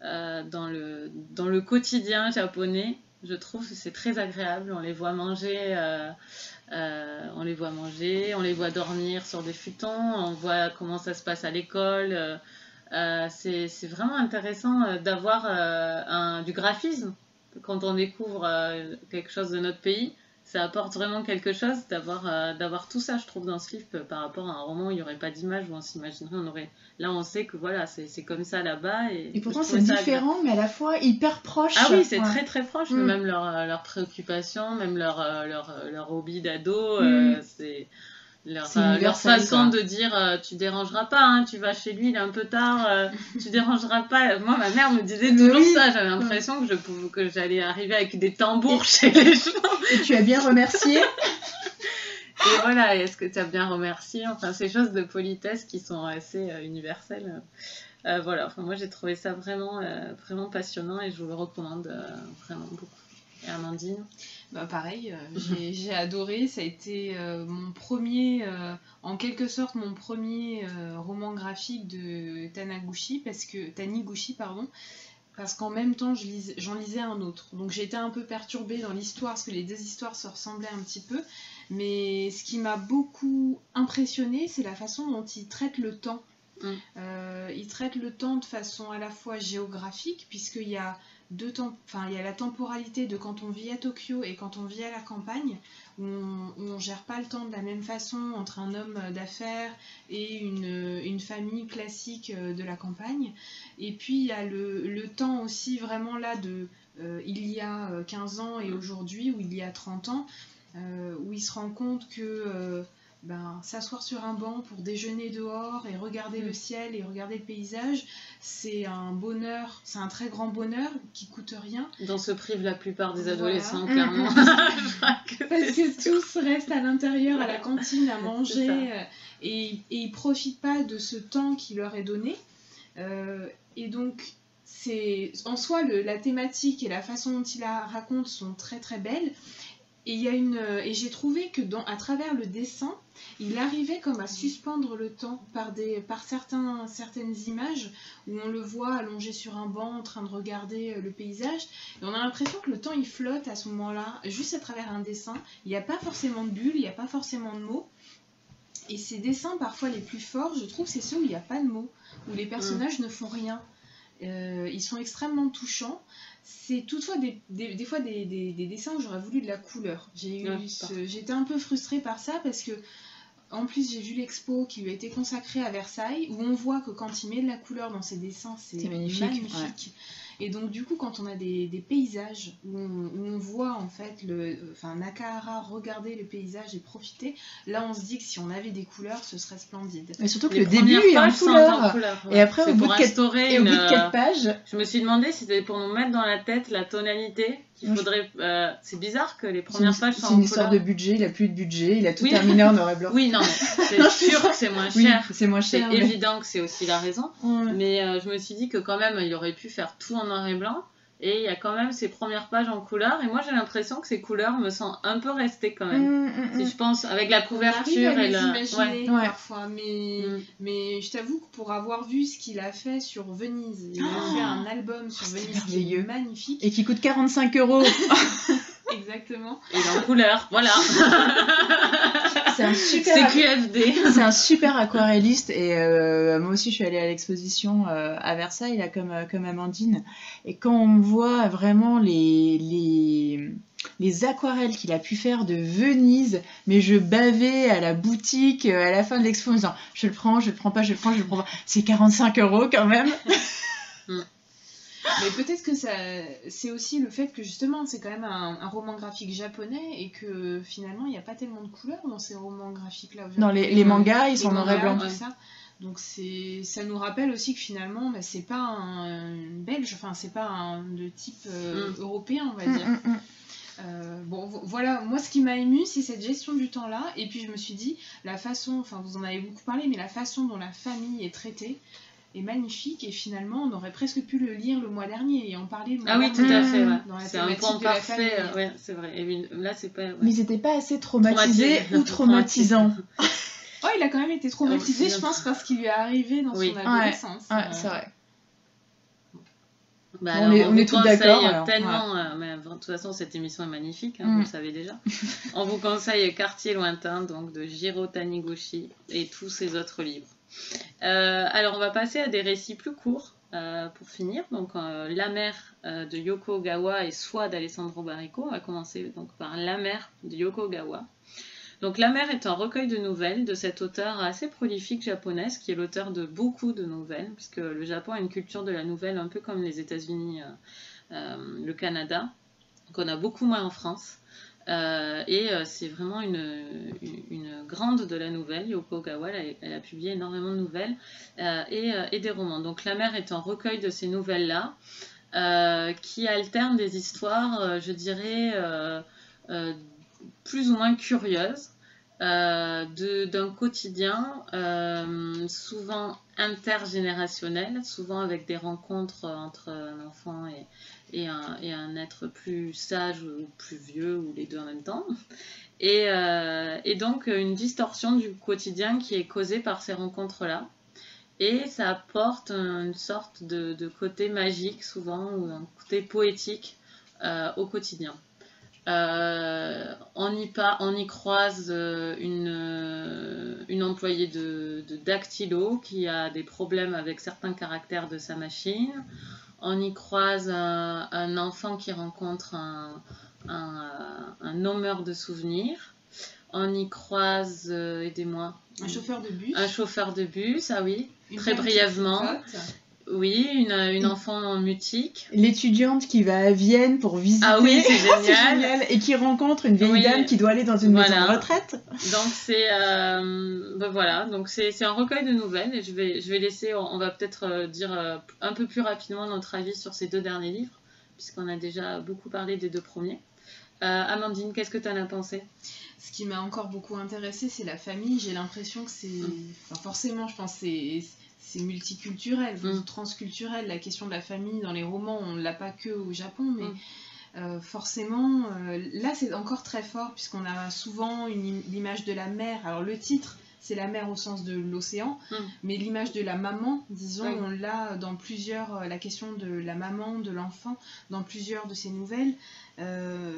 dans, le, dans le quotidien japonais. Je trouve que c'est très agréable. On les voit manger. on les voit manger, on les voit dormir sur des futons, on voit comment ça se passe à l'école. c'est vraiment intéressant d'avoir du graphisme quand on découvre quelque chose de notre pays ça apporte vraiment quelque chose d'avoir euh, d'avoir tout ça, je trouve, dans ce livre par rapport à un roman où il n'y aurait pas d'image, où on s'imaginerait, on aurait... Là, on sait que voilà, c'est comme ça là-bas. Et, et pourtant, c'est différent, mais à la fois hyper proche. Ah oui, c'est très très proche, mm. même leurs euh, leur préoccupations, même leur, euh, leur, leur hobby d'ado, mm. c'est leur, leur façon de dire euh, tu dérangeras pas, hein, tu vas chez lui, il est un peu tard, euh, tu dérangeras pas. Moi, ma mère me disait toujours ça. J'avais l'impression que je pouvais, que j'allais arriver avec des tambours chez les gens. Et tu as bien remercié. Et voilà, est-ce que tu as bien remercié? Enfin, ces choses de politesse qui sont assez euh, universelles. voilà, enfin, moi j'ai trouvé ça vraiment, vraiment passionnant et je vous le recommande vraiment beaucoup. Et Amandine? Bah, pareil, euh, j'ai adoré. Ça a été euh, mon premier, euh, en quelque sorte, mon premier roman graphique de Taniguchi, parce que Taniguchi, pardon, parce qu'en même temps, j'en lisais un autre. Donc j'ai été un peu perturbée dans l'histoire, parce que les deux histoires se ressemblaient un petit peu. Mais ce qui m'a beaucoup impressionné, c'est la façon dont il traite le temps. Mm. il traite le temps de façon à la fois géographique, puisqu'il y a deux temps, enfin il y a la temporalité de quand on vit à Tokyo et quand on vit à la campagne, où on, ne gère pas le temps de la même façon entre un homme d'affaires et une, famille classique euh, de la campagne. Et puis il y a le, temps aussi vraiment là de euh, il y a 15 ans et aujourd'hui, ou il y a 30 ans, euh, où il se rend compte que ben, s'asseoir sur un banc pour déjeuner dehors et regarder le mm. ciel et regarder le paysage, c'est un bonheur, c'est un très grand bonheur qui coûte rien. Dans se prive la plupart des adolescents, clairement. Parce que tous restent à l'intérieur, à la cantine, à manger, euh, et, et ils profitent pas de ce temps qui leur est donné. Euh, et donc, c'est en soi, le, la thématique et la façon dont il la raconte sont très très belles. Et, il y a une, et j'ai trouvé que dans, à travers le dessin, il arrivait comme à suspendre le temps par, des, par certains, certaines images où on le voit allongé sur un banc en train de regarder euh, le paysage. Et on a l'impression que le temps il flotte à ce moment-là, juste à travers un dessin. Il n'y a pas forcément de bulles, il n'y a pas forcément de mots. Et ces dessins parfois les plus forts, je trouve, c'est ceux où il n'y a pas de mots, où les personnages ne font rien. Euh, ils sont extrêmement touchants. C'est toutefois des, des, fois des, des, dessins où j'aurais voulu de la couleur. J'ai J'étais un peu frustrée par ça parce que en plus, j'ai vu l'expo qui lui a été consacrée à Versailles, où on voit que quand il met de la couleur dans ses dessins, c'est magnifique. Et donc, du coup, quand on a des, paysages où on, voit en fait le, enfin, Nakahara regarder le paysage et profiter, là on se dit que si on avait des couleurs, ce serait splendide. Mais surtout que le début est en couleur. Et après, au bout, de quatre, une... pages. Je me suis demandé si c'était pour nous mettre dans la tête la tonalité il faudrait. Euh, c'est bizarre que les premières pages soient en C'est une histoire de budget, il a plus de budget, il a tout terminé en noir et blanc. Oui, non, c'est sûr que c'est moins cher. c'est moins cher. C'est évident que c'est aussi la raison. Mais euh, je me suis dit que quand même, il aurait pu faire tout en noir et blanc. Et il y a quand même ces premières pages en couleur. Et moi, j'ai l'impression que ces couleurs me sont un peu restées quand même. Mm, mm, si mm. je pense, avec la couverture et le. Ouais. parfois. Mais, mais je t'avoue que pour avoir vu ce qu'il a fait sur Venise, il a oh fait un album sur oh, Venise qui est magnifique. Et qui coûte 45 euros. Exactement. Et en couleur, voilà. c'est un super QFD. C'est un super aquarelliste et euh, moi aussi je suis allée à l'exposition euh, à Versailles là comme euh, comme Amandine et quand on voit vraiment les les les aquarelles qu'il a pu faire de Venise, mais je bavais à la boutique à la fin de l'expo en disant je le prends, je le prends pas, je le prends, je le prends pas. C'est 45 euros quand même. Mais peut-être que ça, c'est aussi le fait que justement c'est quand même un, roman graphique japonais et que finalement il n'y a pas tellement de couleurs dans ces romans graphiques là. Dans les, les mangas ils sont en noir et blanc. Ça. Donc c'est, ça nous rappelle aussi que finalement bah, c'est pas un, belge, enfin c'est pas un de type euh, mm. européen on va mm, dire. Mm, euh, bon, voilà, moi ce qui m'a ému, c'est cette gestion du temps-là. Et puis je me suis dit, la façon, enfin vous en avez beaucoup parlé, mais la façon dont la famille est traitée, est magnifique et finalement on aurait presque pu le lire le mois dernier et en parler le mois Ah oui, tout à fait, ouais. c'est un point parfait, ouais, c'est vrai. Et là, c'est pas. Mais ils n'étaient pas assez traumatisés ou traumatisants. oh, il a quand même été traumatisé, je pense, parce qu'il lui est arrivé dans son adolescence. Ouais, c'est vrai. Bah, On alors, est- on, on vous est tous conseille d'accord, alors, tellement, euh, mais de toute façon cette émission est magnifique, hein, Mm. vous le savez déjà. on vous conseille Quartier lointain donc de Jiro Taniguchi et tous ses autres livres. Euh, alors on va passer à des récits plus courts euh, pour finir. Donc euh, La mer euh, de Yoko Ogawa et Soi d'Alessandro Barrico. On va commencer donc par La mer de Yoko Ogawa. Donc La mer est un recueil de nouvelles de cet auteur assez prolifique japonaise qui est l'auteur de beaucoup de nouvelles, puisque le Japon a une culture de la nouvelle un peu comme les États-Unis, le Canada, qu'on a beaucoup moins en France. Euh, et euh, c'est vraiment une, grande de la nouvelle. Yoko Ogawa, elle, a- publié énormément de nouvelles euh, et, des romans. Donc La mer est un recueil de ces nouvelles-là qui alternent des histoires, je dirais, plus ou moins curieuses d'un quotidien euh, souvent intergénérationnel, souvent avec des rencontres entre un enfant et, un, être plus sage ou plus vieux ou les deux en même temps. Et, euh, et donc une distorsion du quotidien qui est causée par ces rencontres-là. Et ça apporte une sorte de, côté magique souvent ou un côté poétique euh, au quotidien. Euh, on, y pas, on y croise euh, une, euh, une employée de, de Dactylo qui a des problèmes avec certains caractères de sa machine. On y croise un, un enfant qui rencontre un, un, un nommeur de souvenirs. On y croise, euh, aidez-moi, Un chauffeur de bus. un chauffeur de bus, ah oui, une très brièvement. Oui, une, une enfant mutique. L'étudiante qui va à Vienne pour visiter. Ah oui, c'est C'est génial. génial. Et qui rencontre une vieille Oui. dame qui doit aller dans une Voilà. maison de retraite. Donc c'est euh, ben voilà, donc c'est c'est un recueil de nouvelles et je vais je vais laisser on, on va peut-être euh, dire euh, un peu plus rapidement notre avis sur ces deux derniers livres puisqu'on a déjà beaucoup parlé des deux premiers. Euh, Amandine, qu'est-ce que tu en as pensé? Ce qui m'a encore beaucoup intéressé, c'est la famille. J'ai l'impression que c'est. Enfin, forcément, je pense que c'est. C'est multiculturel, Mm. transculturel. La question de la famille dans les romans, on ne l'a pas que au Japon, mais Mm. euh, forcément, euh, là c'est encore très fort puisqu'on a souvent l'image de la mère. Alors le titre, c'est la mer au sens de l'océan, Mm. mais l'image de la maman, disons, Oui. on l'a dans plusieurs, euh, la question de la maman, de l'enfant, dans plusieurs de ses nouvelles. Euh,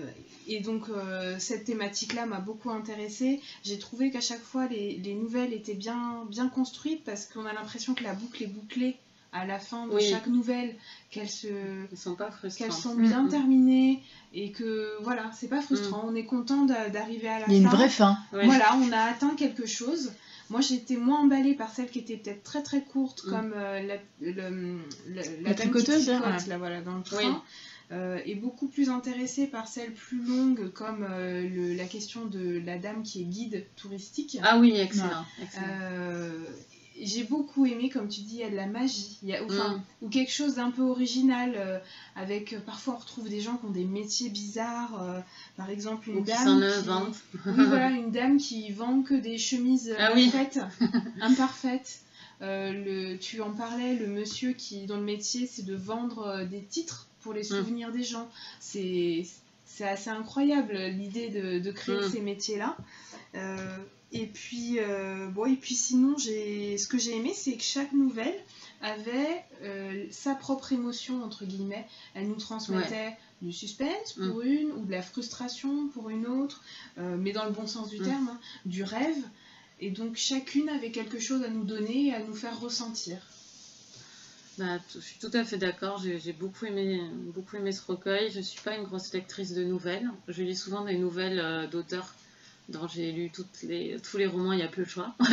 et donc euh, cette thématique-là m'a beaucoup intéressée. J'ai trouvé qu'à chaque fois les, les nouvelles étaient bien, bien construites parce qu'on a l'impression que la boucle est bouclée à la fin de Oui. chaque nouvelle, qu'elles se sont pas qu'elles sont Mm, bien mm. terminées et que voilà, c'est pas frustrant. On est content d'a- d'arriver à la Il y a une fin. vraie fin. Voilà, on a atteint quelque chose. Moi, j'étais moins emballée par celles qui étaient peut-être très très courtes, Mm. comme euh, la, le- le- la, La tricoteuse, là, tricote, ouais. là, voilà, dans le train. Oui. Euh, et beaucoup plus intéressée par celles plus longues, comme euh, le- la question de la dame qui est guide touristique. Ah oui, excellent. excellent. Euh, j'ai beaucoup aimé, comme tu dis, il y a de la magie, il y a, enfin, Mm. ou quelque chose d'un peu original, euh, avec euh, parfois on retrouve des gens qui ont des métiers bizarres, euh, par exemple une Ou qui dame qui- inventent. oui, voilà, une dame qui vend que des chemises Ah oui. imparfaites. Le, tu en parlais, le monsieur qui, dont le métier c'est de vendre des titres pour Mm. les souvenirs des gens. C'est c'est assez incroyable l'idée de, de créer Mm. ces métiers-là. Et puis, euh, bon, et puis sinon, ce que j'ai aimé, c'est que chaque nouvelle avait euh, sa propre émotion entre guillemets. Elle nous transmettait du suspense Mm. pour une ou de la frustration pour une autre, euh, mais dans le bon sens du Mm. terme, hein, du rêve. Et donc chacune avait quelque chose à nous donner et à nous faire ressentir. Bah, je suis tout à fait d'accord. J'ai beaucoup aimé, beaucoup aimé ce recueil. Je suis pas une grosse lectrice de nouvelles. Je lis souvent des nouvelles d'auteurs dont j'ai lu toutes les, tous les romans. Il y a peu le choix.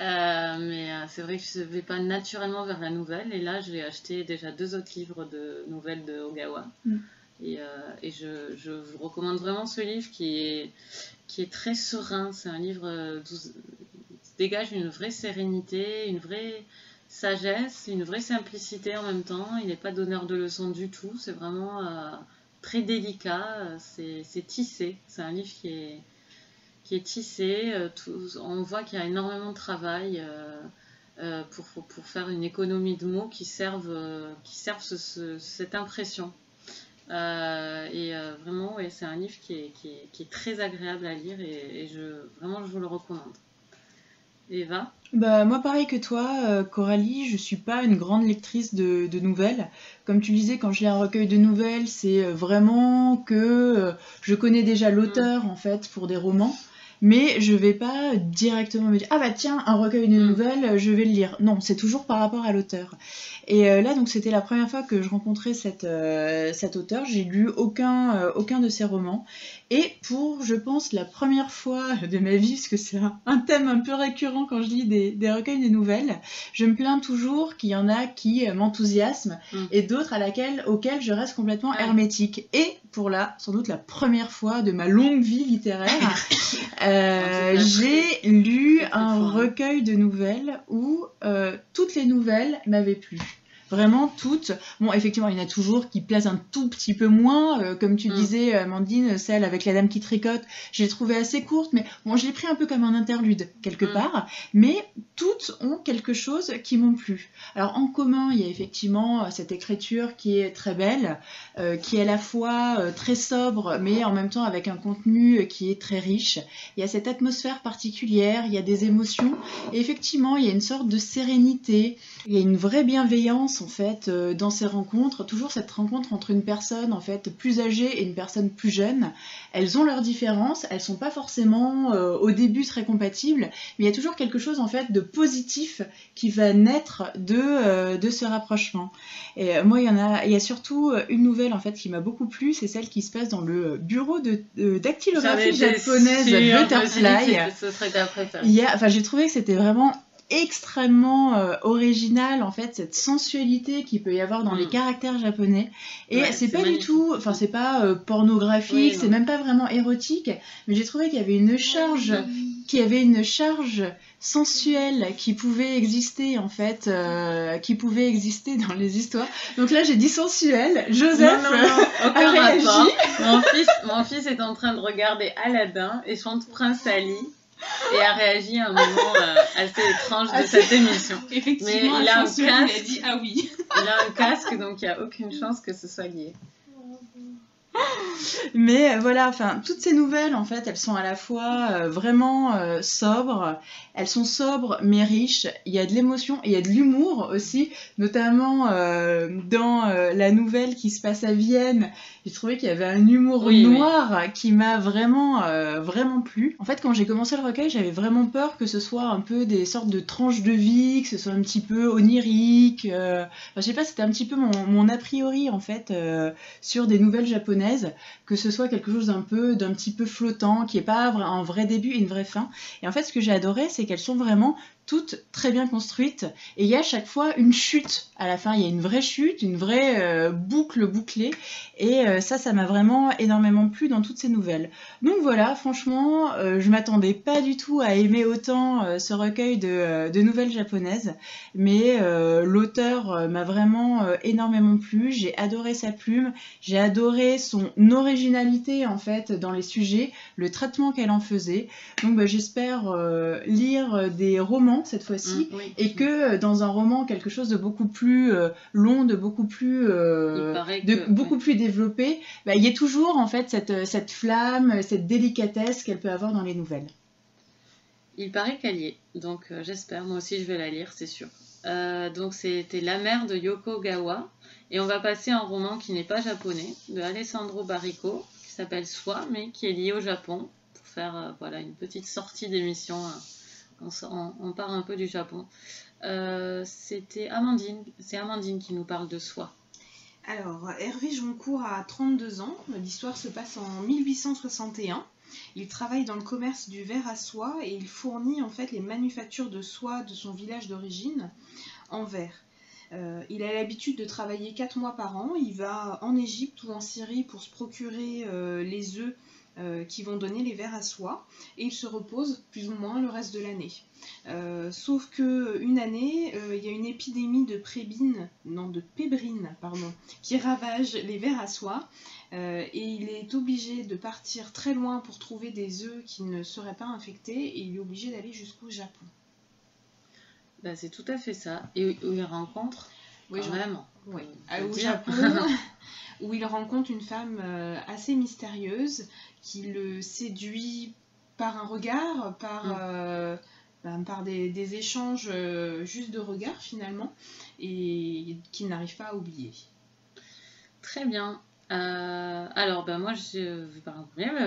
Euh, mais euh, c'est vrai que je ne vais pas naturellement vers la nouvelle. Et là, j'ai acheté déjà deux autres livres de nouvelles de Ogawa. Mm. Et, euh, et je, je vous recommande vraiment ce livre qui est, qui est très serein. C'est un livre s- dégage une vraie sérénité, une vraie sagesse, une vraie simplicité en même temps. Il n'est pas donneur de leçons du tout. C'est vraiment très délicat. euh, C'est tissé. C'est un livre qui est, qui est tissé. euh, on voit qu'il y a énormément de travail euh, pour, faire une économie de mots qui servent, qui servent ce- ce- cette impression. Et vraiment, c'est un livre qui est très agréable à lire et, et je, vraiment, je vous le recommande. Eva bah, moi, pareil que toi, euh, Coralie, je suis pas une grande lectrice de, de nouvelles. Comme tu disais, quand je lis un recueil de nouvelles, c'est euh, vraiment que euh, je connais déjà l'auteur, en fait, pour des romans. Mais je vais pas directement me dire ah bah tiens un recueil de Mm. nouvelles je vais le lire. Non c'est toujours par rapport à l'auteur. Et euh, là donc c'était la première fois que je rencontrais cette, euh, cet auteur. J'ai lu aucun euh, aucun de ses romans. Et pour je pense la première fois de ma vie parce que c'est un, un thème un peu récurrent quand je lis des, des recueils de nouvelles je me plains toujours qu'il y en a qui m'enthousiasment Mm. et d'autres à laquelle auxquelles je reste complètement hermétique. Et pour la sans doute la première fois de ma longue vie littéraire euh, j'ai lu un recueil de nouvelles où euh, toutes les nouvelles m'avaient plu. Vraiment toutes. Bon, effectivement, il y en a toujours qui plaisent un tout petit peu moins. euh, comme tu Mm. disais, Amandine, celle avec la dame qui tricote, je l'ai trouvée assez courte, mais bon, je l'ai pris un peu comme un interlude, quelque Mm. part. Mais toutes ont quelque chose qui m'ont plu. Alors, en commun, il y a effectivement euh, cette écriture qui est très belle, euh, qui est à la fois euh, très sobre, mais en même temps avec un contenu qui est très riche. Il y a cette atmosphère particulière, il y a des émotions, et effectivement, il y a une sorte de sérénité, il y a une vraie bienveillance en fait euh, dans ces rencontres. Toujours cette rencontre entre une personne en fait plus âgée et une personne plus jeune. Elles ont leurs différences, elles sont pas forcément euh, au début très compatibles, mais il y a toujours quelque chose en fait de positif qui va naître de, euh, de ce rapprochement. Et moi, il y en a, il y a surtout une nouvelle en fait qui m'a beaucoup plu, c'est celle qui se passe dans le bureau de, de dactylographie japonaise dit Butterfly. Ce serait. Il y a, enfin, j'ai trouvé que c'était vraiment extrêmement euh, original en fait cette sensualité qu'il peut y avoir dans Mm. les caractères japonais. Et Ouais, c'est pas magnifique. du tout enfin c'est pas euh, pornographique Oui, c'est même pas vraiment érotique mais j'ai trouvé qu'il y avait une charge qu'il y avait une charge sensuelle qui pouvait exister en fait euh, qui pouvait exister dans les histoires. Donc là j'ai dit sensuelle. Joseph non, non, non, aucun a réagi. Mon fils, mon fils est en train de regarder Aladdin et chante Prince Ali et a réagi à un moment euh, assez étrange de Assez- cette émission. Effectivement, Mais il a un il a casque. dit ah oui. Il a un casque, donc il n'y a aucune chance que ce soit lié. Mais euh, voilà, enfin, toutes ces nouvelles, en fait, elles sont à la fois euh, vraiment euh, sobres, elles sont sobres mais riches, il y a de l'émotion et il y a de l'humour aussi, notamment euh, dans la nouvelle qui se passe à Vienne, j'ai trouvé qu'il y avait un humour Oui, oui. noir qui m'a vraiment, vraiment plu. En fait, quand j'ai commencé le recueil, j'avais vraiment peur que ce soit un peu des sortes de tranches de vie, que ce soit un petit peu onirique, enfin, je sais pas, c'était un petit peu mon, mon a priori, en fait, sur des nouvelles japonaises que ce soit quelque chose d'un peu d'un petit peu flottant, qui est pas un vrai début et une vraie fin. Et en fait, ce que j'ai adoré, c'est qu'elles sont vraiment toutes très bien construites et il y a à chaque fois une chute à la fin. Il y a une vraie chute, une vraie euh, boucle bouclée et euh, ça, ça m'a vraiment énormément plu dans toutes ces nouvelles. Donc voilà, franchement, euh, je m'attendais pas du tout à aimer autant euh, ce recueil de, nouvelles japonaises, mais l'auteur m'a vraiment énormément plu. J'ai adoré sa plume, j'ai adoré son originalité en fait dans les sujets, le traitement qu'elle en faisait. Donc bah, j'espère lire des romans cette fois-ci. Mm, oui. Et que euh, dans un roman, quelque chose de beaucoup plus euh, long, de beaucoup plus, euh, de que- beaucoup plus développé, bah, il y a toujours en fait cette, cette flamme, cette délicatesse qu'elle peut avoir dans les nouvelles. Il paraît qu'elle y est, donc euh, j'espère. Moi aussi, je vais la lire, c'est sûr. Donc c'était La mère de Yoko Gawa. Et on va passer à un roman qui n'est pas japonais, de Alessandro Barrico, qui s'appelle Soi, mais qui est lié au Japon, pour faire voilà, une petite sortie d'émission. euh, on, on part un peu du Japon. Euh, c'était Amandine, c'est Amandine qui nous parle de Soi. Alors, Hervé Joncourt a 32 ans. L'histoire se passe en 1861. Il travaille dans le commerce du verre à soie et il fournit en fait les manufactures de soie de son village d'origine en verre. Euh, il a l'habitude de travailler 4 mois par an. Il va en Égypte ou en Syrie pour se procurer euh, les œufs euh, qui vont donner les vers à soie et il se repose plus ou moins le reste de l'année. Euh, sauf que une année, euh, il y a une épidémie de prébine, non de pébrine, pardon, qui ravage les vers à soie et il est obligé de partir très loin pour trouver des œufs qui ne seraient pas infectés et il est obligé d'aller jusqu'au Japon. Bah, c'est tout à fait ça. Et où il rencontre Oui, quand j'en- même. Oui, Faut le au. Japon, où il rencontre une femme euh, assez mystérieuse qui le séduit par un regard, par, Mm. euh, ben, par des, échanges juste de regard finalement et qu'il n'arrive pas à oublier. Très bien. alors, ben, moi, je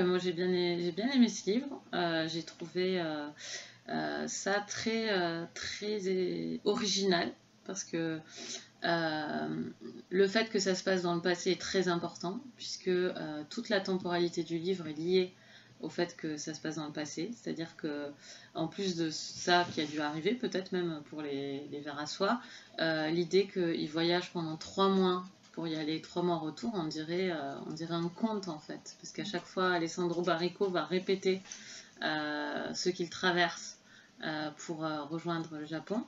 moi j'ai bien, bien, aimé ce livre. j'ai trouvé ça très, très original parce que euh, le fait que ça se passe dans le passé est très important, puisque euh, toute la temporalité du livre est liée au fait que ça se passe dans le passé. C'est-à-dire que, en plus de ça qui a dû arriver, peut-être même pour les, les à soie, euh, l'idée qu'ils voyagent pendant trois mois pour y aller, trois mois en retour, on dirait, on dirait un conte en fait. Parce qu'à chaque fois, Alessandro Barrico va répéter ce qu'il traverse pour rejoindre le Japon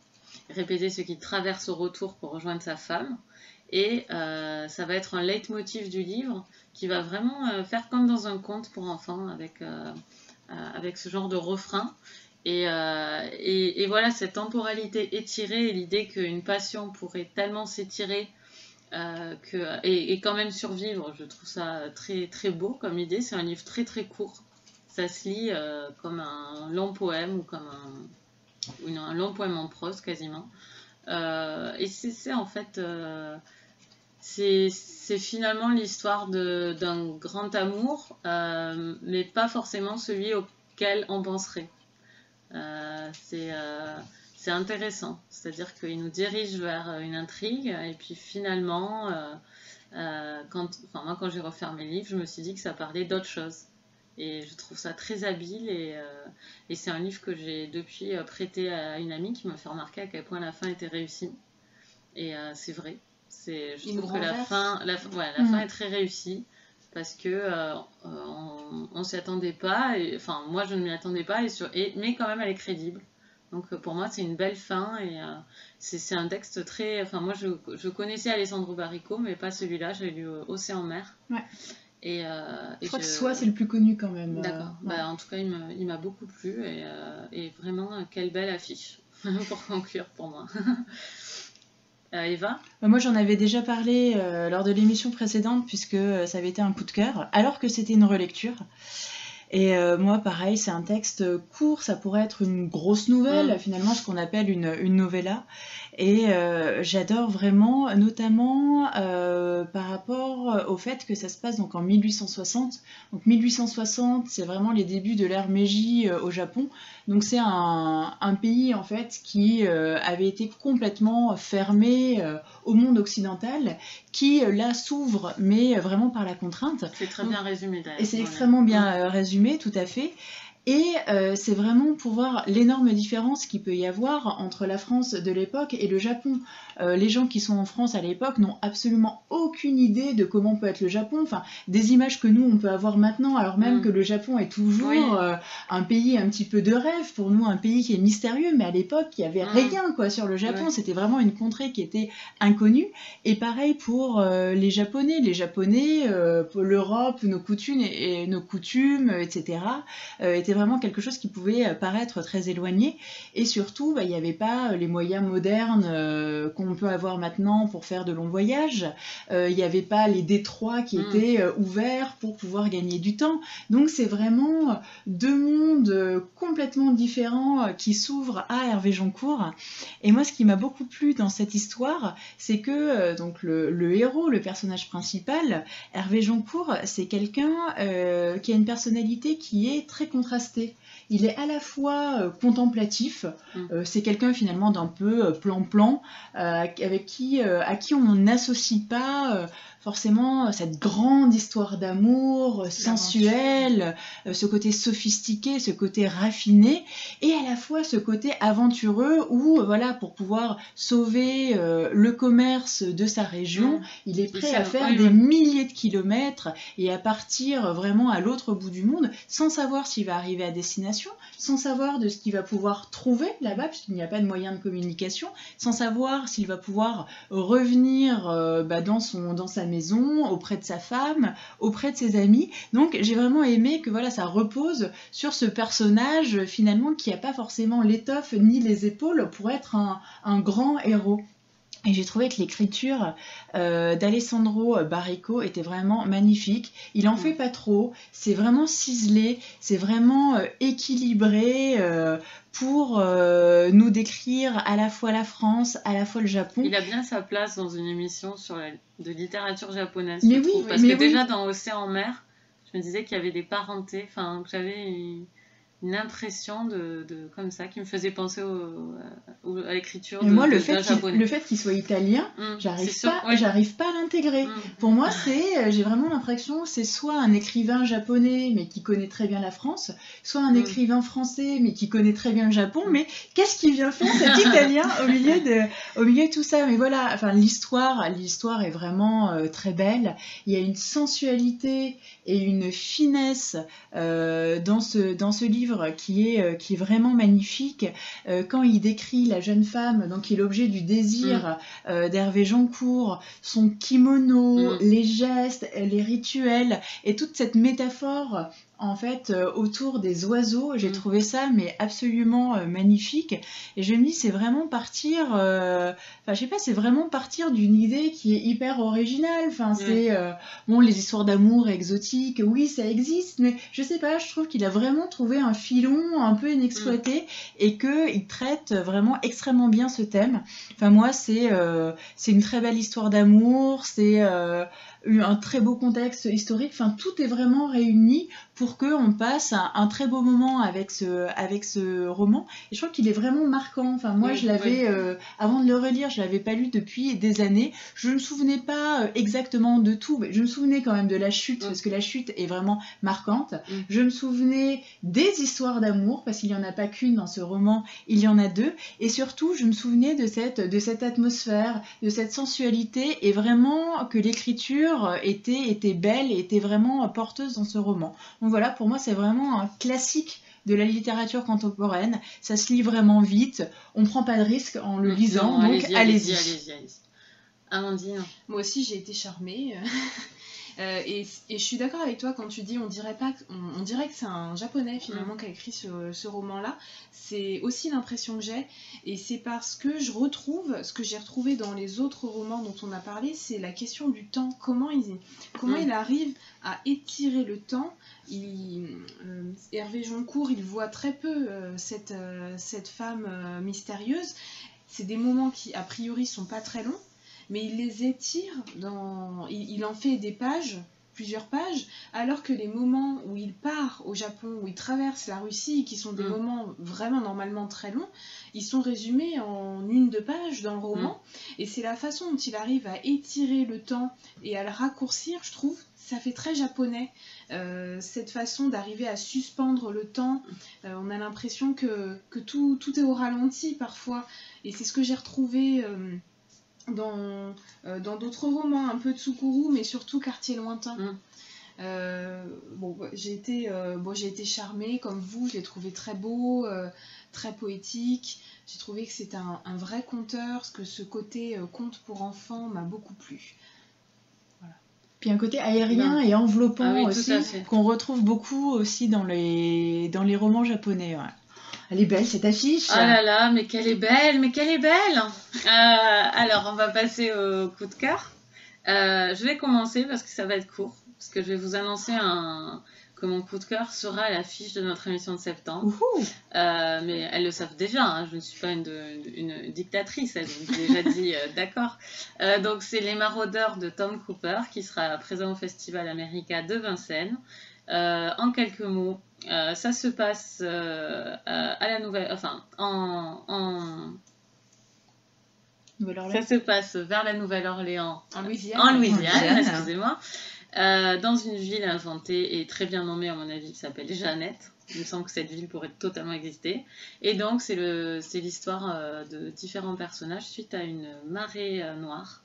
répéter ce qu'il traverse au retour pour rejoindre sa femme. Et euh, ça va être un leitmotiv du livre qui va vraiment euh, faire comme dans un conte pour enfants avec, euh, avec ce genre de refrain. Et, et, voilà, cette temporalité étirée et l'idée qu'une passion pourrait tellement s'étirer que, et, et, quand même survivre, je trouve ça très, très beau comme idée. C'est un livre très très court. Ça se lit comme un long poème ou comme un, un long poème en prose quasiment. Euh, et c'est en fait, euh, c'est finalement l'histoire d'un grand amour, euh, mais pas forcément celui auquel on penserait. c'est intéressant, c'est-à-dire qu'il nous dirige vers une intrigue, et puis finalement, quand, moi quand j'ai refermé le livre, je me suis dit que ça parlait d'autre chose. Et je trouve ça très habile et, euh, et c'est un livre que j'ai depuis euh, prêté à une amie qui m'a fait remarquer à quel point la fin était réussie. Et euh, c'est vrai. C'est, je trouve que la fin, la, ouais, la fin mm. est très réussie parce que on, on s'y attendait pas. Et, enfin, moi je ne m'y attendais pas et, sur, et mais quand même elle est crédible. Donc pour moi c'est une belle fin et c'est, c'est un texte très. Enfin moi je, je connaissais Alessandro Barrico mais pas celui-là. J'ai lu Océan Mer. Ouais. Et, euh, je crois que Soi, c'est le plus connu quand même. Euh, D'accord. Bah, en tout cas, il m'a beaucoup plu et, euh, et, vraiment, quelle belle affiche pour conclure pour moi. Eva? Bah, Moi, j'en avais déjà parlé lors de l'émission précédente puisque ça avait été un coup de cœur, alors que c'était une relecture. Et moi, pareil, c'est un texte court, ça pourrait être une grosse nouvelle, mm. finalement, ce qu'on appelle une, une novella. Et euh, j'adore vraiment, notamment euh, par rapport au fait que ça se passe donc en 1860. Donc 1860, c'est vraiment les débuts de l'ère Meiji euh, au Japon. Donc c'est un, un, pays en fait qui avait été complètement fermé au monde occidental, qui là s'ouvre, mais vraiment par la contrainte. C'est très bien résumé d'ailleurs. Et c'est extrêmement bien résumé, tout à fait. Et euh, c'est vraiment pour voir l'énorme différence qu'il peut y avoir entre la France de l'époque et le Japon. Euh, les gens qui sont en France à l'époque n'ont absolument aucune idée de comment peut être le Japon. Enfin, des images que nous, on peut avoir maintenant, alors même mm. que le Japon est toujours euh, un pays un petit peu de rêve, pour nous, un pays qui est mystérieux, mais à l'époque, il n'y avait mm. rien quoi, sur le Japon. C'était vraiment une contrée qui était inconnue. Et pareil pour les Japonais. Les Japonais, l'Europe, nos coutumes, et, nos coutumes, etc., étaient vraiment quelque chose qui pouvait euh, paraître très éloigné. Et surtout, bah, il n'y avait pas euh, les moyens modernes euh, qu'on peut avoir maintenant pour faire de longs voyages. il n'y avait pas les détroits qui mm. étaient ouverts pour pouvoir gagner du temps. Donc c'est vraiment deux mondes complètement différents qui s'ouvrent à Hervé Joncourt. Et moi, ce qui m'a beaucoup plu dans cette histoire, c'est que donc le, le, héros, le personnage principal, Hervé Joncourt, c'est quelqu'un qui a une personnalité qui est très contrastée il est à la fois euh, contemplatif, mm. euh, c'est quelqu'un finalement d'un peu euh, plan-plan, avec qui, à qui on n'associe pas forcément cette grande histoire d'amour sensuelle, ce côté sophistiqué, ce côté raffiné, et à la fois ce côté aventureux où, voilà, pour pouvoir sauver le commerce de sa région, il est prêt à faire des milliers de kilomètres et à partir vraiment à l'autre bout du monde sans savoir s'il va arriver à destination, sans savoir de ce qu'il va pouvoir trouver là-bas, puisqu'il n'y a pas de moyen de communication, sans savoir s'il va pouvoir revenir euh, bah, dans, son, dans sa maison, auprès de sa femme, auprès de ses amis. Donc j'ai vraiment aimé que voilà, ça repose sur ce personnage finalement qui n'a pas forcément l'étoffe ni les épaules pour être un grand héros. Et j'ai trouvé que l'écriture euh, d'Alessandro Barrico était vraiment magnifique. Il en Mm. fait pas trop, c'est vraiment ciselé, c'est vraiment euh, équilibré euh, pour nous décrire à la fois la France, à la fois le Japon. Il a bien sa place dans une émission sur la... de littérature japonaise, Mais je oui, trouve. Parce mais que oui. déjà dans Océan mer, je me disais qu'il y avait des parentés, enfin que j'avais une... une impression de, de comme ça qui me faisait penser au... au- à l'écriture de, moi, le de- fait japonais. le fait qu'il soit italien, Mm, j'arrive pas, ouais. j'arrive pas à l'intégrer. Mm. Pour moi, c'est, euh, j'ai vraiment l'impression, que c'est soit un écrivain japonais mais qui connaît très bien la France, soit un Mm. écrivain français mais qui connaît très bien le Japon. Mais qu'est-ce qu'il vient faire cet Italien au milieu de, au milieu de tout ça? Mais voilà, enfin l'histoire, l'histoire est vraiment euh, très belle. Il y a une sensualité et une finesse euh, dans ce dans ce livre qui est euh, qui est vraiment magnifique. Euh, quand il décrit la jeune femme, donc qui est l'objet du désir euh, d'Hervé Joncourt, son kimono, Mm. les gestes, les rituels et toute cette métaphore en fait euh, autour des oiseaux, j'ai Mm. trouvé ça mais absolument euh, magnifique et je me dis c'est vraiment partir euh, enfin je sais pas c'est vraiment partir d'une idée qui est hyper originale enfin Mm. c'est bon les histoires d'amour exotiques oui ça existe mais je sais pas je trouve qu'il a vraiment trouvé un filon un peu inexploité et que il traite vraiment extrêmement bien ce thème enfin moi c'est c'est une très belle histoire d'amour c'est un très beau contexte historique. Enfin, tout est vraiment réuni pour que on passe un, un très beau moment avec ce, avec ce roman. Et je trouve qu'il est vraiment marquant. Enfin, moi, Oui, je l'avais, oui. euh, avant de le relire, je l'avais pas lu depuis des années. Je ne me souvenais pas euh, exactement de tout, mais je me souvenais quand même de la chute, Mm. parce que la chute est vraiment marquante. Mm. Je me souvenais des histoires d'amour, parce qu'il n'y en a pas qu'une dans ce roman, il y en a deux. Et surtout, je me souvenais de cette, de cette atmosphère, de cette sensualité, et vraiment que l'écriture était, était belle était vraiment porteuse dans ce roman. Voilà, pour moi, c'est vraiment un classique de la littérature contemporaine. Ça se lit vraiment vite, on prend pas de risque en le lisant, Non, donc allez-y, allez-y. allez-y, allez-y. Amandine. Moi aussi, j'ai été charmée. Euh, et, et je suis d'accord avec toi quand tu dis on dirait pas que- on, on dirait que c'est un japonais finalement qui a écrit ce, ce roman là c'est aussi l'impression que j'ai. Et c'est parce que je retrouve ce que j'ai retrouvé dans les autres romans dont on a parlé c'est la question du temps. Comment il comment Mm. il arrive à étirer le temps? Il, euh, Hervé Joncourt il voit très peu euh, cette, cette femme mystérieuse. C'est des moments qui a priori sont pas très longs mais il les étire dans. Il, il en fait des pages, plusieurs pages, alors que les moments où il part au Japon, où il traverse la Russie, qui sont des Mm. moments vraiment normalement très longs, ils sont résumés en une, deux pages dans le roman. Et c'est la façon dont il arrive à étirer le temps et à le raccourcir, je trouve. Ça fait très japonais, euh, cette façon d'arriver à suspendre le temps. Euh, on a l'impression que, que tout, tout est au ralenti parfois. Et c'est ce que j'ai retrouvé euh, dans euh, dans d'autres romans, un peu de Tsukuru, mais surtout Quartier lointain. Mm. Euh, bon, bah, j'ai été, euh, bon, j'ai été charmée comme vous, je l'ai trouvé très beau, euh, très poétique. J'ai trouvé que c'était un, un vrai conteur, ce que ce côté euh, conte pour enfants m'a beaucoup plu. Puis un côté aérien et enveloppant Ah oui, aussi, qu'on retrouve beaucoup aussi dans les, dans les romans japonais. ouais. Elle est belle cette affiche. Oh là là, mais qu'elle est belle, mais qu'elle est belle Euh, Alors, on va passer au coup de cœur. Euh, je vais commencer parce que ça va être court, parce que je vais vous annoncer un... que mon coup de cœur sera à l'affiche de notre émission de septembre. Euh, mais elles le savent déjà, hein, je ne suis pas une, une dictatrice, elles ont déjà dit euh, d'accord. Euh, donc c'est Les Maraudeurs de Tom Cooper qui sera présent au Festival America de Vincennes. Euh, en quelques mots, euh, ça se passe euh, à la nouvelle, enfin en, en- Nouvelle-Orléans. ça se passe vers la Nouvelle-Orléans En Louisiane. en Louisiane, Louisiane. excusez-moi, euh, dans une ville inventée et très bien nommée à mon avis qui s'appelle Jeannette. Il me semble que cette ville pourrait totalement exister. Et donc c'est l'histoire euh, de différents personnages suite à une marée euh, noire,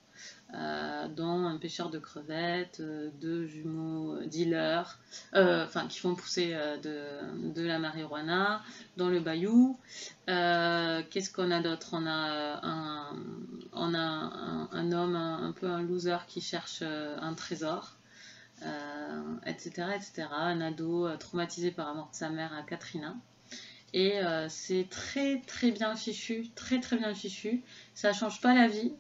euh, dont un pêcheur de crevettes, euh, deux jumeaux euh, dealers, euh, enfin qui font pousser de, la marijuana dans le bayou. Qu'est-ce qu'on a d'autre? On a un, homme, un, peu un loser qui cherche un trésor, etc., etc. Un ado traumatisé par la mort de sa mère à Katrina. Et c'est très très bien fichu, très très bien fichu. Ça change pas la vie.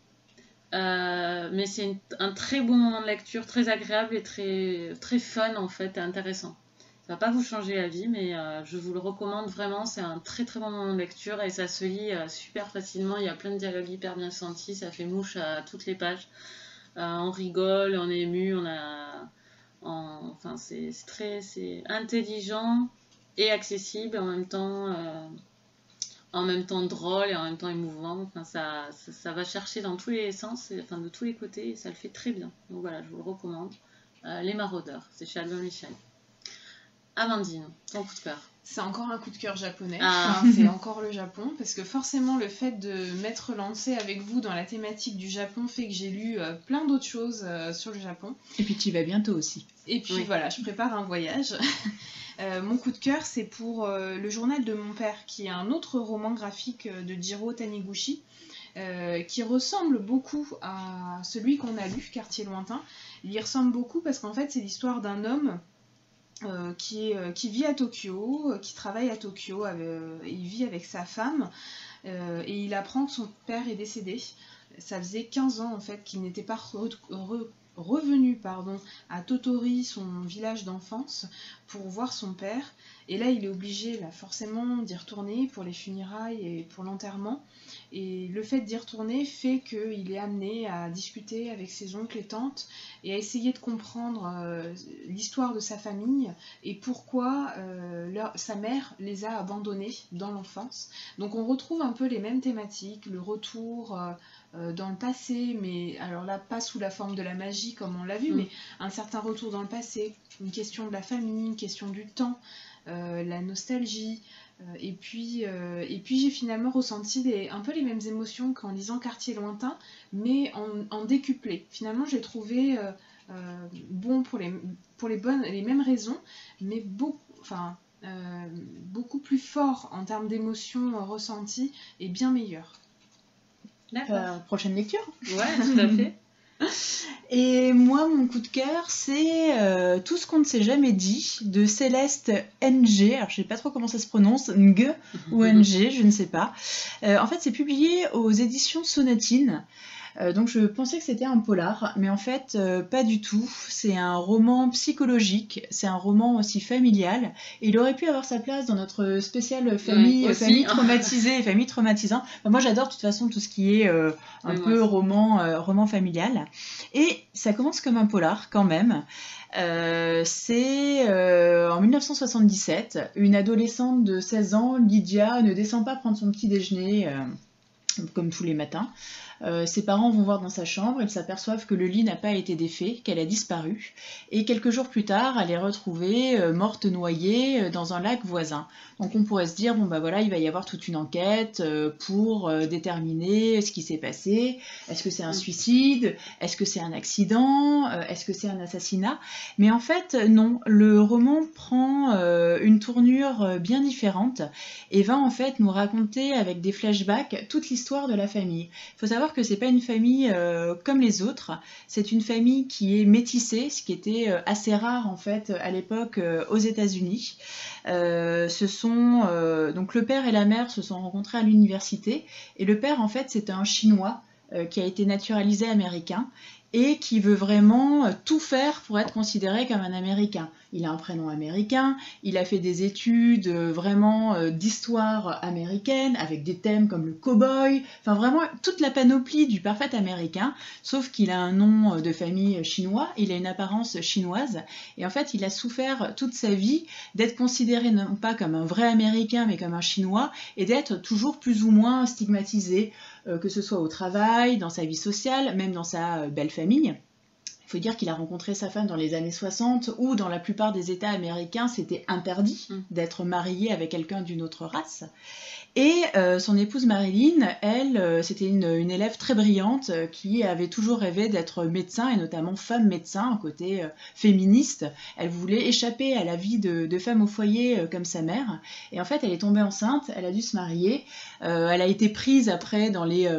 Mais c'est un très bon moment de lecture, très agréable et très, très fun en fait intéressant. Ça va pas vous changer la vie, mais je vous le recommande vraiment. C'est un très très bon moment de lecture et ça se lit super facilement. Il y a plein de dialogues hyper bien sentis, ça fait mouche à toutes les pages. on rigole, on est ému, on a enfin, c'est très intelligent et accessible en même temps. Euh, en même temps drôle et en même temps émouvant. Enfin, ça, ça, va chercher dans tous les sens, enfin, de tous les côtés, et ça le fait très bien. Donc voilà, je vous le recommande. Euh, les Maraudeurs, c'est chez Albin Michel. Amandine, ton coup de cœur c'est encore un coup de cœur japonais. Ah. c'est encore le Japon, parce que forcément, le fait de m'être lancée avec vous dans la thématique du Japon fait que j'ai lu euh, plein d'autres choses euh, sur le Japon. Et puis tu y vas bientôt aussi. Et puis voilà, je prépare un voyage. Euh, mon coup de cœur, c'est pour Le journal de mon père, qui est un autre roman graphique de Jiro Taniguchi. qui ressemble beaucoup à celui qu'on a lu, Quartier lointain. Il y ressemble beaucoup parce qu'en fait, c'est l'histoire d'un homme euh, qui, euh, qui, vit à Tokyo, euh, qui travaille à Tokyo, il vit avec sa femme et il apprend que son père est décédé. Ça faisait 15 ans en fait qu'il n'était pas revenu pardon, à Totori, son village d'enfance, pour voir son père. Et là, il est obligé, là, forcément, d'y retourner pour les funérailles et pour l'enterrement. Et le fait d'y retourner fait qu'il est amené à discuter avec ses oncles et tantes et à essayer de comprendre euh, l'histoire de sa famille et pourquoi euh, sa mère les a abandonnés dans l'enfance. Donc on retrouve un peu les mêmes thématiques, le retour euh, dans le passé, mais alors là, pas sous la forme de la magie comme on l'a vu, mm. mais un certain retour dans le passé, une question de la famille, une question du temps. Euh, la nostalgie. Euh, et puis, euh, et puis j'ai finalement ressenti des, un peu les mêmes émotions qu'en lisant Quartier lointain, mais en, décuplé. Finalement, j'ai trouvé bon pour les, pour les bonnes, les mêmes raisons, mais beaucoup, enfin, beaucoup plus fort en termes d'émotions ressenties et bien meilleur. D'accord. prochaine lecture Ouais, tout à fait. Et moi, mon coup de cœur, c'est euh, Tout ce qu'on ne s'est jamais dit de Céleste NG. Alors, je sais pas trop comment ça se prononce, Ng ou NG, je ne sais pas. Euh, en fait, c'est publié aux éditions Sonatine. Euh, donc je pensais que c'était un polar, mais en fait euh, pas du tout. C'est un roman psychologique, c'est un roman aussi familial. Et il aurait pu avoir sa place dans notre spéciale famille, famille traumatisée famille traumatisante. moi j'adore de toute façon tout ce qui est euh, un peu roman, roman familial. Et ça commence comme un polar quand même. c'est en 1977, une adolescente de 16 ans, Lydia, ne descend pas prendre son petit déjeuner comme tous les matins. Euh, ses parents vont voir dans sa chambre, ils s'aperçoivent que le lit n'a pas été défait, qu'elle a disparu, et quelques jours plus tard, elle est retrouvée euh, morte noyée euh, dans un lac voisin. Donc on pourrait se dire, bon bah voilà, il va y avoir toute une enquête pour déterminer ce qui s'est passé. Est-ce que c'est un suicide? Est-ce que c'est un accident? Est-ce que c'est un assassinat? Mais en fait, non, le roman prend une tournure bien différente et va en fait nous raconter avec des flashbacks toute l'histoire de la famille. Il faut savoir que c'est pas une famille euh, comme les autres. C'est une famille qui est métissée, ce qui était euh, assez rare en fait à l'époque euh, aux États-Unis. ce sont donc le père et la mère se sont rencontrés à l'université et le père en fait c'était un chinois qui a été naturalisé américain et qui veut vraiment tout faire pour être considéré comme un Américain il a un prénom américain, il a fait des études euh, vraiment euh, d'histoire américaine avec des thèmes comme le cow-boy, enfin vraiment toute la panoplie du parfait américain, sauf qu'il a un nom euh, de famille chinois, il a une apparence chinoise, et en fait il a souffert toute sa vie d'être considéré non pas comme un vrai américain mais comme un chinois, et d'être toujours plus ou moins stigmatisé, que ce soit au travail, dans sa vie sociale, même dans sa belle famille. Il faut dire qu'il a rencontré sa femme dans les années 60 où dans la plupart des États américains c'était interdit mm. d'être marié avec quelqu'un d'une autre race. Et euh, son épouse Marilyn, elle, euh, c'était une, élève très brillante euh, qui avait toujours rêvé d'être médecin et notamment femme médecin, un côté féministe. Elle voulait échapper à la vie de, femme au foyer comme sa mère. Et en fait, elle est tombée enceinte, elle a dû se marier. elle a été prise après dans les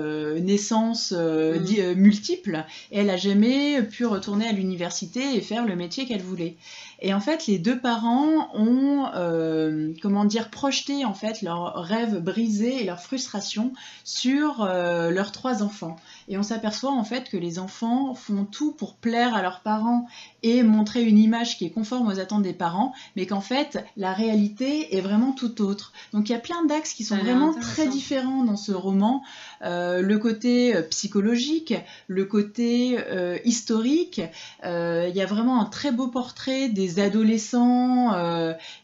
naissances mm. multiples et elle a jamais pu retourner à l'université et faire le métier qu'elle voulait. Et en fait, les deux parents ont, euh, comment dire, projeté en fait leurs rêves brisés et leur frustration sur euh, leurs trois enfants. Et on s'aperçoit en fait que les enfants font tout pour plaire à leurs parents et montrer une image qui est conforme aux attentes des parents, mais qu'en fait la réalité est vraiment tout autre. Donc il y a plein d'axes qui sont vraiment très différents dans ce roman. Euh, le côté psychologique, le côté historique. il y a vraiment un très beau portrait des adolescents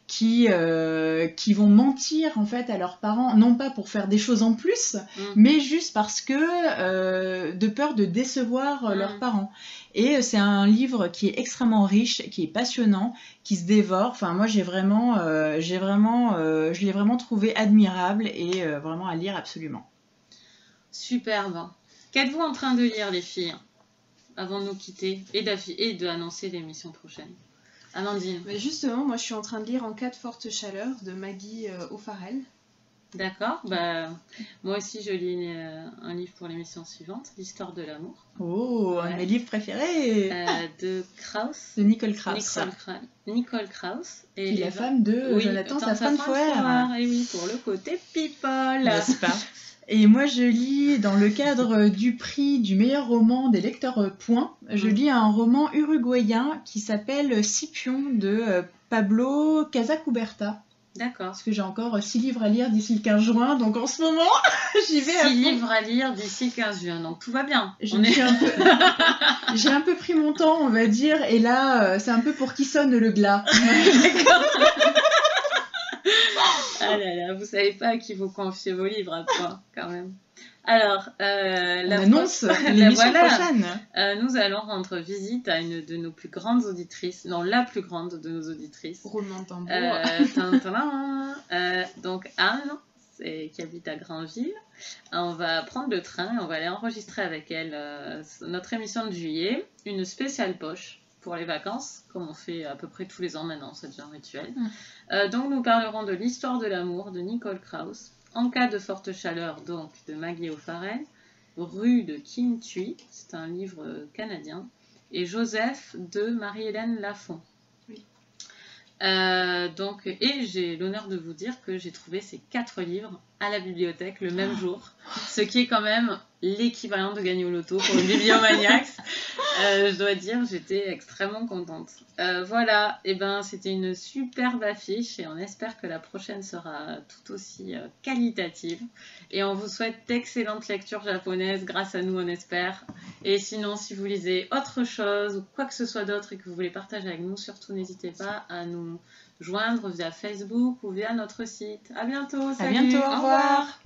qui, euh, qui vont mentir en fait à leurs parents, non pas pour faire des choses en plus, mm. mais juste parce que euh, de peur de décevoir euh, leurs mm. parents. Et c'est un livre qui est extrêmement riche, qui est passionnant, qui se dévore. Enfin, moi, j'ai vraiment, j'ai vraiment, je l'ai vraiment trouvé admirable et vraiment à lire absolument. Superbe. Qu'êtes-vous en train de lire, les filles, avant de nous quitter et d'annoncer l'émission prochaine? Amandine. Mais justement, moi je suis en train de lire En cas de forte chaleur de Maggie euh, O'Farrell. D'accord, bah, moi aussi je lis euh, un livre pour l'émission suivante, L'histoire de l'amour. Oh, un de mes livres préférés euh, De Krauss. De Nicole Krauss. Nicole, Krauss. Et la femme de Jonathan Safran Foer. Et oui, pour le côté people. N'est-ce pas? Et moi, je lis, dans le cadre du prix du meilleur roman des lecteurs Point, je mm. lis un roman uruguayen qui s'appelle Scipion de euh, Pablo Casacuberta. D'accord. Parce que j'ai encore 6 livres à lire d'ici le 15 juin, donc en ce moment, j'y vais. 6 livres à lire d'ici le 15 juin, donc tout va bien. J'ai un, peu... pris mon temps, on va dire, et là, euh, c'est un peu pour qui sonne le glas. D'accord. Ah là là, vous savez pas à qui vous confiez vos livres à quand même. Alors, euh, la annonce l'émission prochaine. Euh, nous allons rendre visite à une de nos plus grandes auditrices, non la plus grande de nos auditrices. Roulement tambour. Euh, euh, donc Anne, qui habite à Grandville. On va prendre le train et on va aller enregistrer avec elle notre émission de juillet, une spéciale poche pour les vacances, comme on fait à peu près tous les ans maintenant, ça devient rituel. Mm. Euh, donc nous parlerons de l'histoire de l'amour de Nicole Krauss, En cas de forte chaleur donc de Maggie O'Farrell, Rue de Kim Thuy, c'est un livre canadien, et Joseph de Marie-Hélène Lafont. Euh, donc, et j'ai l'honneur de vous dire que j'ai trouvé ces quatre livres à la bibliothèque le même jour, ce qui est quand même l'équivalent de gagner au loto pour une bibliomaniacs. Euh, je dois dire, j'étais extrêmement contente. Euh, voilà, et eh ben c'était une superbe affiche et on espère que la prochaine sera tout aussi euh, qualitative. Et on vous souhaite d'excellentes lectures japonaises grâce à nous, on espère. Et sinon, si vous lisez autre chose ou quoi que ce soit d'autre et que vous voulez partager avec nous, surtout n'hésitez pas à nous joindre via Facebook ou via notre site. À bientôt. Salut. À bientôt. Au revoir.